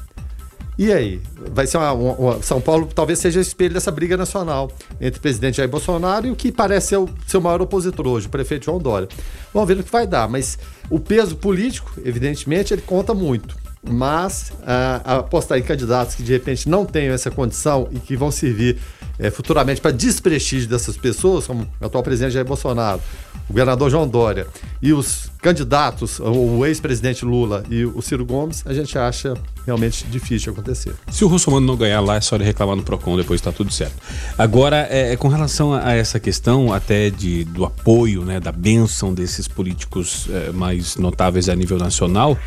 E aí? Vai ser uma, uma, São Paulo talvez seja o espelho dessa briga nacional entre o presidente Jair Bolsonaro e o que parece ser o seu maior opositor hoje, o prefeito João Dória. Vamos ver o que vai dar, mas o peso político, evidentemente, ele conta muito. Mas uh, apostar em candidatos que de repente não tenham essa condição e que vão servir é, futuramente para desprestígio dessas pessoas, como o atual presidente Jair Bolsonaro, o governador João Dória e os candidatos, o ex-presidente Lula e o Ciro Gomes, a gente acha realmente difícil acontecer. Se o Russomano não ganhar lá, é só ele reclamar no PROCON, depois está tudo certo. Agora, é, é, com relação a essa questão até de, do apoio, né, da benção desses políticos é, mais notáveis a nível nacional,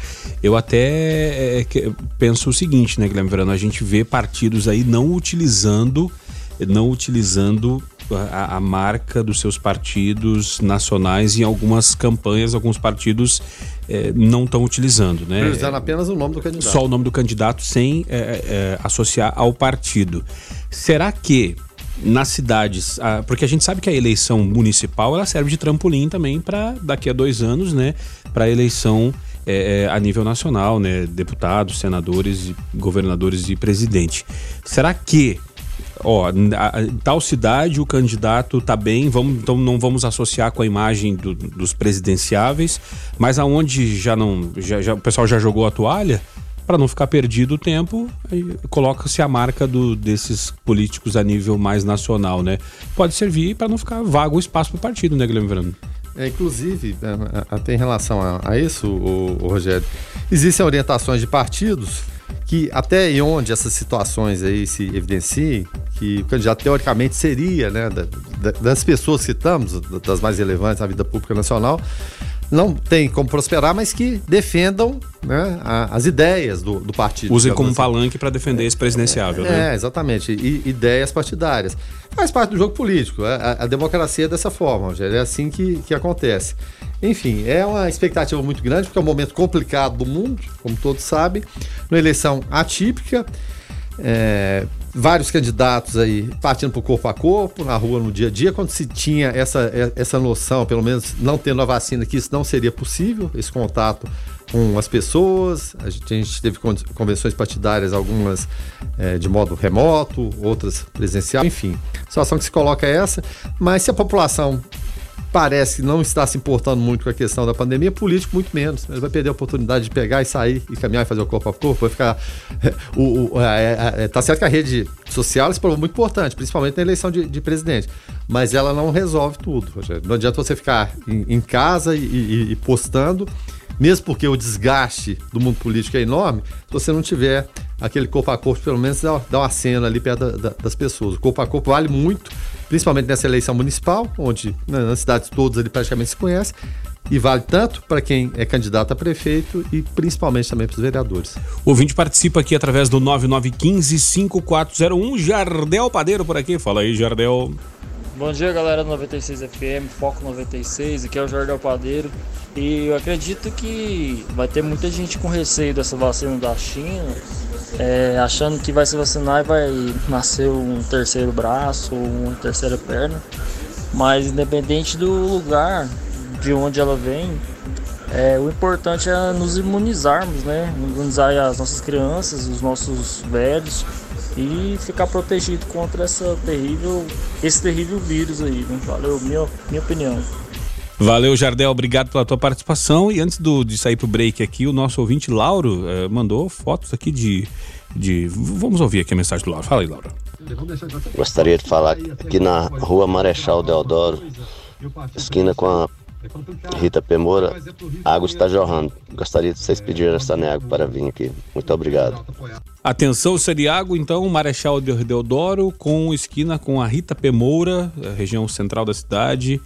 eu até é, penso o seguinte, né, Guilherme Verano, a gente vê partidos aí não utilizando não utilizando a, a, marca dos seus partidos nacionais em algumas campanhas, alguns partidos é, não estão utilizando, né? Priorizando apenas o nome do candidato. Só o nome do candidato sem é, é, associar ao partido. Será que nas cidades, porque a gente sabe que a eleição municipal ela serve de trampolim também para daqui a dois anos, né? Para a eleição é, é, a nível nacional, né? Deputados, senadores, governadores e presidente. Será que ó, tal cidade o candidato tá bem, vamos, então não vamos associar com a imagem do, dos presidenciáveis, mas aonde já não, já, já, o pessoal já jogou a toalha, para não ficar perdido o tempo, coloca-se a marca do, desses políticos a nível mais nacional, né? Pode servir para não ficar vago o espaço para o partido, né, Guilherme Verano? É, inclusive, é, até em relação a, a isso, o, o Rogério, existem orientações de partidos que até e onde essas situações aí se evidenciem, que o candidato teoricamente seria, né, da, da, das pessoas que estamos, das mais relevantes na vida pública nacional, não tem como prosperar, mas que defendam né, a, as ideias do, do partido. Usem como assim. palanque para defender esse presidenciável. É, né? é exatamente. E, ideias partidárias. Faz parte do jogo político. A, a democracia é dessa forma, Rogério. É assim que, que acontece. Enfim, é uma expectativa muito grande, porque é um momento complicado do mundo, como todos sabem. Uma eleição atípica. É, vários candidatos aí partindo para o corpo a corpo, na rua, no dia a dia, quando se tinha essa, essa noção, pelo menos não tendo a vacina, que isso não seria possível, esse contato com as pessoas. A gente, a gente teve convenções partidárias, algumas é, de modo remoto, outras presencial, enfim. A situação que se coloca é essa, mas se a população parece não estar se importando muito com a questão da pandemia, político muito menos. Ele vai perder a oportunidade de pegar e sair e caminhar e fazer o corpo a corpo, vai ficar. O, o, é, é, é, tá certo que a rede social se provou muito importante, principalmente na eleição de, de, presidente. Mas ela não resolve tudo. Não adianta você ficar em, em casa e, e, e postando mesmo porque o desgaste do mundo político é enorme, se você não tiver aquele corpo a corpo, pelo menos dá uma cena ali perto da, da, das pessoas. O corpo a corpo vale muito, principalmente nessa eleição municipal, onde né, nas cidades todas ele praticamente se conhece, e vale tanto para quem é candidato a prefeito e principalmente também para os vereadores. O ouvinte participa aqui através do 9915-5401. Jardel Padeiro por aqui. Fala aí, Jardel. Bom dia, galera do 96 FM, Foco 96. Aqui é o Jardel Padeiro. E eu acredito que vai ter muita gente com receio dessa vacina da China, é, achando que vai se vacinar e vai nascer um terceiro braço ou uma terceira perna. Mas independente do lugar de onde ela vem, é, o importante é nos imunizarmos, né? Imunizar as nossas crianças, os nossos velhos e ficar protegido contra essa terrível, esse terrível vírus aí. Né? Valeu, minha, minha opinião. Valeu, Jardel, obrigado pela tua participação. E antes do, de sair pro break aqui, o nosso ouvinte Lauro eh, mandou fotos aqui de, de. Vamos ouvir aqui a mensagem do Lauro. Fala aí, Lauro. Gostaria de falar aqui na rua Marechal Deodoro, esquina com a Rita Pemora, a água está jorrando. Gostaria de vocês pedirem essa água para vir aqui. Muito obrigado. Atenção, Seriago, então, Marechal Deodoro, com esquina com a Rita Pemoura, região central da cidade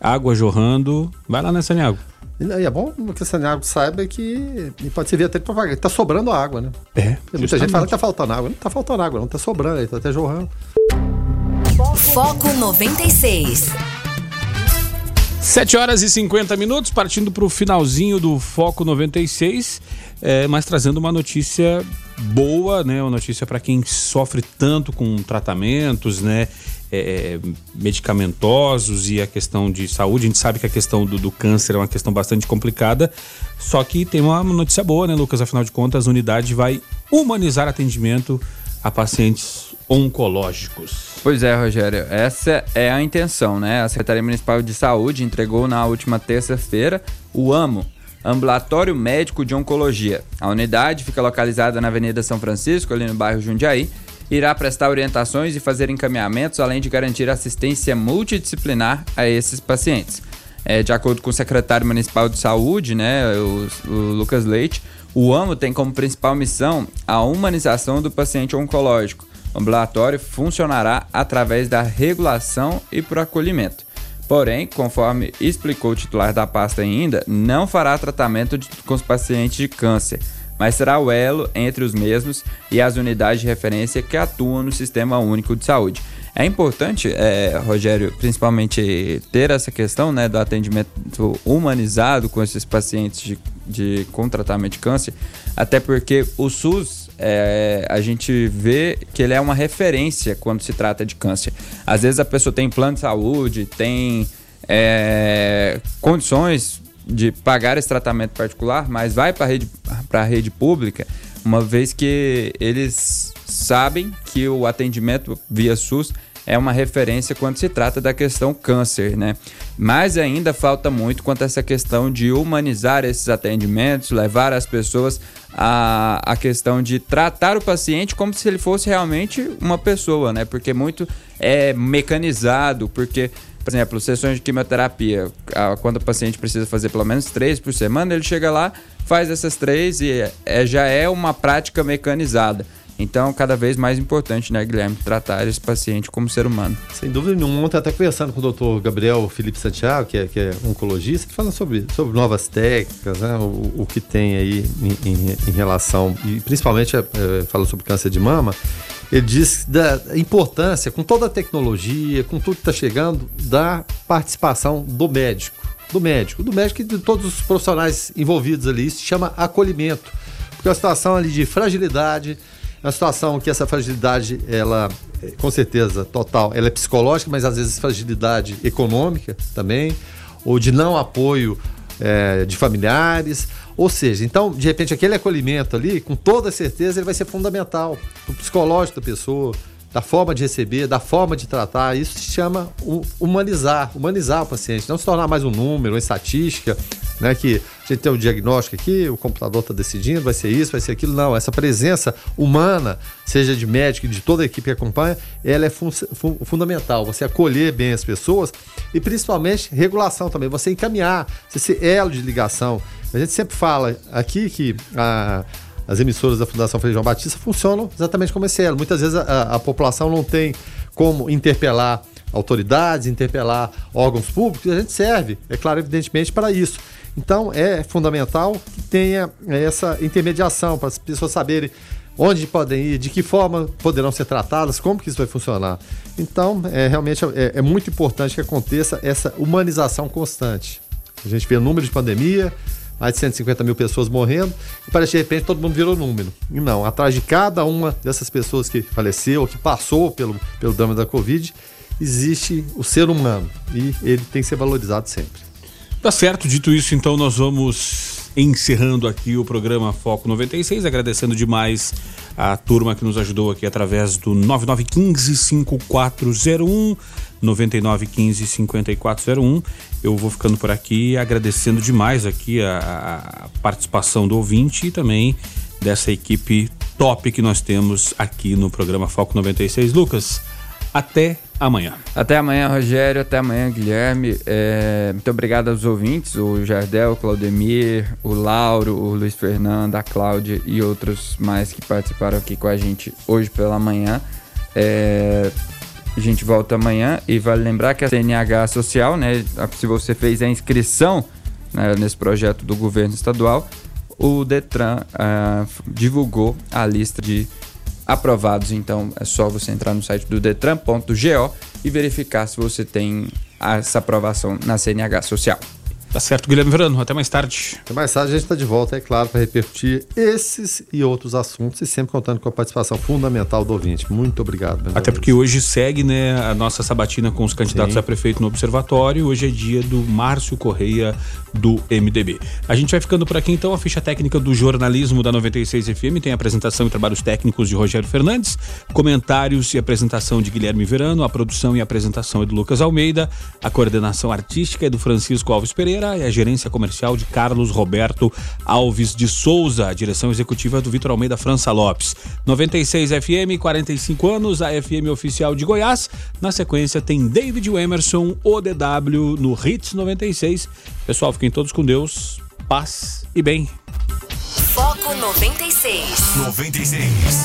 água jorrando. Vai lá nessa água. E é bom que essa água saiba que pode servir até para pagar. Tá sobrando água, né? É. Muita justamente. gente fala que tá faltando água. Não tá faltando água, não tá sobrando, tá até jorrando. Foco 96. 7 horas e 50 minutos, partindo para o finalzinho do Foco 96, é, mas trazendo uma notícia boa, né? Uma notícia para quem sofre tanto com tratamentos, né? É, medicamentosos e a questão de saúde. A gente sabe que a questão do, do, câncer é uma questão bastante complicada, só que tem uma notícia boa, né, Lucas? Afinal de contas, a unidade vai humanizar atendimento a pacientes oncológicos. Pois é, Rogério, essa é a intenção, né? A Secretaria Municipal de Saúde entregou na última terça-feira o AMO, Ambulatório Médico de Oncologia. A unidade fica localizada na Avenida São Francisco, ali no bairro Jundiaí, irá prestar orientações e fazer encaminhamentos, além de garantir assistência multidisciplinar a esses pacientes. É, de acordo com o secretário municipal de saúde, né, o, o Lucas Leite, o AMO tem como principal missão a humanização do paciente oncológico. O ambulatório funcionará através da regulação e por acolhimento. Porém, conforme explicou o titular da pasta ainda, não fará tratamento de, com os pacientes de câncer, mas será o elo entre os mesmos e as unidades de referência que atuam no Sistema Único de Saúde. É importante, é, Rogério, principalmente ter essa questão né, do atendimento humanizado com esses pacientes de, de, com tratamento de câncer, até porque o SUS é, a gente vê que ele é uma referência quando se trata de câncer. Às vezes a pessoa tem plano de saúde, tem é, condições de pagar esse tratamento particular, mas vai para a rede, rede pública, uma vez que eles sabem que o atendimento via SUS é uma referência quando se trata da questão câncer, né? Mas ainda falta muito quanto a essa questão de humanizar esses atendimentos, levar as pessoas a, a questão de tratar o paciente como se ele fosse realmente uma pessoa, né? Porque muito é mecanizado, porque Por exemplo, sessões de quimioterapia, quando o paciente precisa fazer pelo menos três por semana, ele chega lá, faz essas três e é, já é uma prática mecanizada. Então, cada vez mais importante, né, Guilherme, tratar esse paciente como ser humano. Sem dúvida nenhuma. Ontem até conversando com o doutor Gabriel Felipe Santiago, que é, que é oncologista, falando sobre, sobre novas técnicas, né, o, o que tem aí em, em, em relação, e principalmente é, é, falando sobre câncer de mama, ele diz da importância, com toda a tecnologia, com tudo que está chegando, da participação do médico. Do médico, do médico e de todos os profissionais envolvidos ali. Isso se chama acolhimento. Porque é uma situação ali de fragilidade, uma situação que essa fragilidade, ela, é, com certeza, total, ela é psicológica, mas às vezes fragilidade econômica também, ou de não apoio é, de familiares. Ou seja, então, de repente, aquele acolhimento ali, com toda certeza, ele vai ser fundamental para o psicológico da pessoa, da forma de receber, da forma de tratar. Isso se chama humanizar, humanizar o paciente, não se tornar mais um número, uma estatística, né? Que a gente tem um diagnóstico aqui, o computador está decidindo, vai ser isso, vai ser aquilo. Não, essa presença humana, seja de médico de toda a equipe que acompanha, ela é fun fun fundamental. Você acolher bem as pessoas e principalmente regulação também, você encaminhar, você ser elo de ligação. A gente sempre fala aqui que a as emissoras da Fundação Frei João Batista funcionam exatamente como esse elo. Muitas vezes a, a população não tem como interpelar autoridades, interpelar órgãos públicos, a gente serve, é claro, evidentemente, para isso. Então é fundamental que tenha essa intermediação para as pessoas saberem onde podem ir, de que forma poderão ser tratadas, como que isso vai funcionar. Então, é, realmente é, é muito importante que aconteça essa humanização constante. A gente vê número de pandemia, mais de 150 mil pessoas morrendo, e parece que de repente todo mundo virou número. E não, atrás de cada uma dessas pessoas que faleceu, que passou pelo, pelo drama da Covid, existe o ser humano e ele tem que ser valorizado sempre. Tá certo, dito isso, então nós vamos encerrando aqui o programa Foco 96, agradecendo demais a turma que nos ajudou aqui através do 9915 5401 9915 5401. Eu vou ficando por aqui agradecendo demais aqui a, a participação do ouvinte e também dessa equipe top que nós temos aqui no programa Foco 96. Lucas, até amanhã. Até amanhã, Rogério. Até amanhã, Guilherme. É, muito obrigado aos ouvintes, o Jardel, o Claudemir, o Lauro, o Luiz Fernando, a Cláudia e outros mais que participaram aqui com a gente hoje pela manhã. É, a gente volta amanhã e vale lembrar que a CNH Social, né, se você fez a inscrição né, nesse projeto do governo estadual, o Detran uh, divulgou a lista de aprovados. Então é só você entrar no site do detran.go e verificar se você tem essa aprovação na CNH Social. Tá certo, Guilherme Verano. Até mais tarde. Até mais tarde, a gente está de volta, é claro, para repercutir esses e outros assuntos e sempre contando com a participação fundamental do ouvinte. Muito obrigado. Até porque hoje segue né, a nossa sabatina com os candidatos Sim. a prefeito no Observatório. Hoje é dia do Márcio Correia do MDB. A gente vai ficando por aqui então. A ficha técnica do jornalismo da 96 FM tem apresentação e trabalhos técnicos de Rogério Fernandes, comentários e apresentação de Guilherme Verano, a produção e apresentação é do Lucas Almeida, a coordenação artística é do Francisco Alves Pereira e a gerência comercial de Carlos Roberto Alves de Souza, a direção executiva do Vitor Almeida França Lopes. 96 FM, 45 anos, a FM oficial de Goiás. Na sequência tem David Emerson, ODW no Hits 96. Pessoal, fiquem todos com Deus, paz e bem. Foco 96. 96.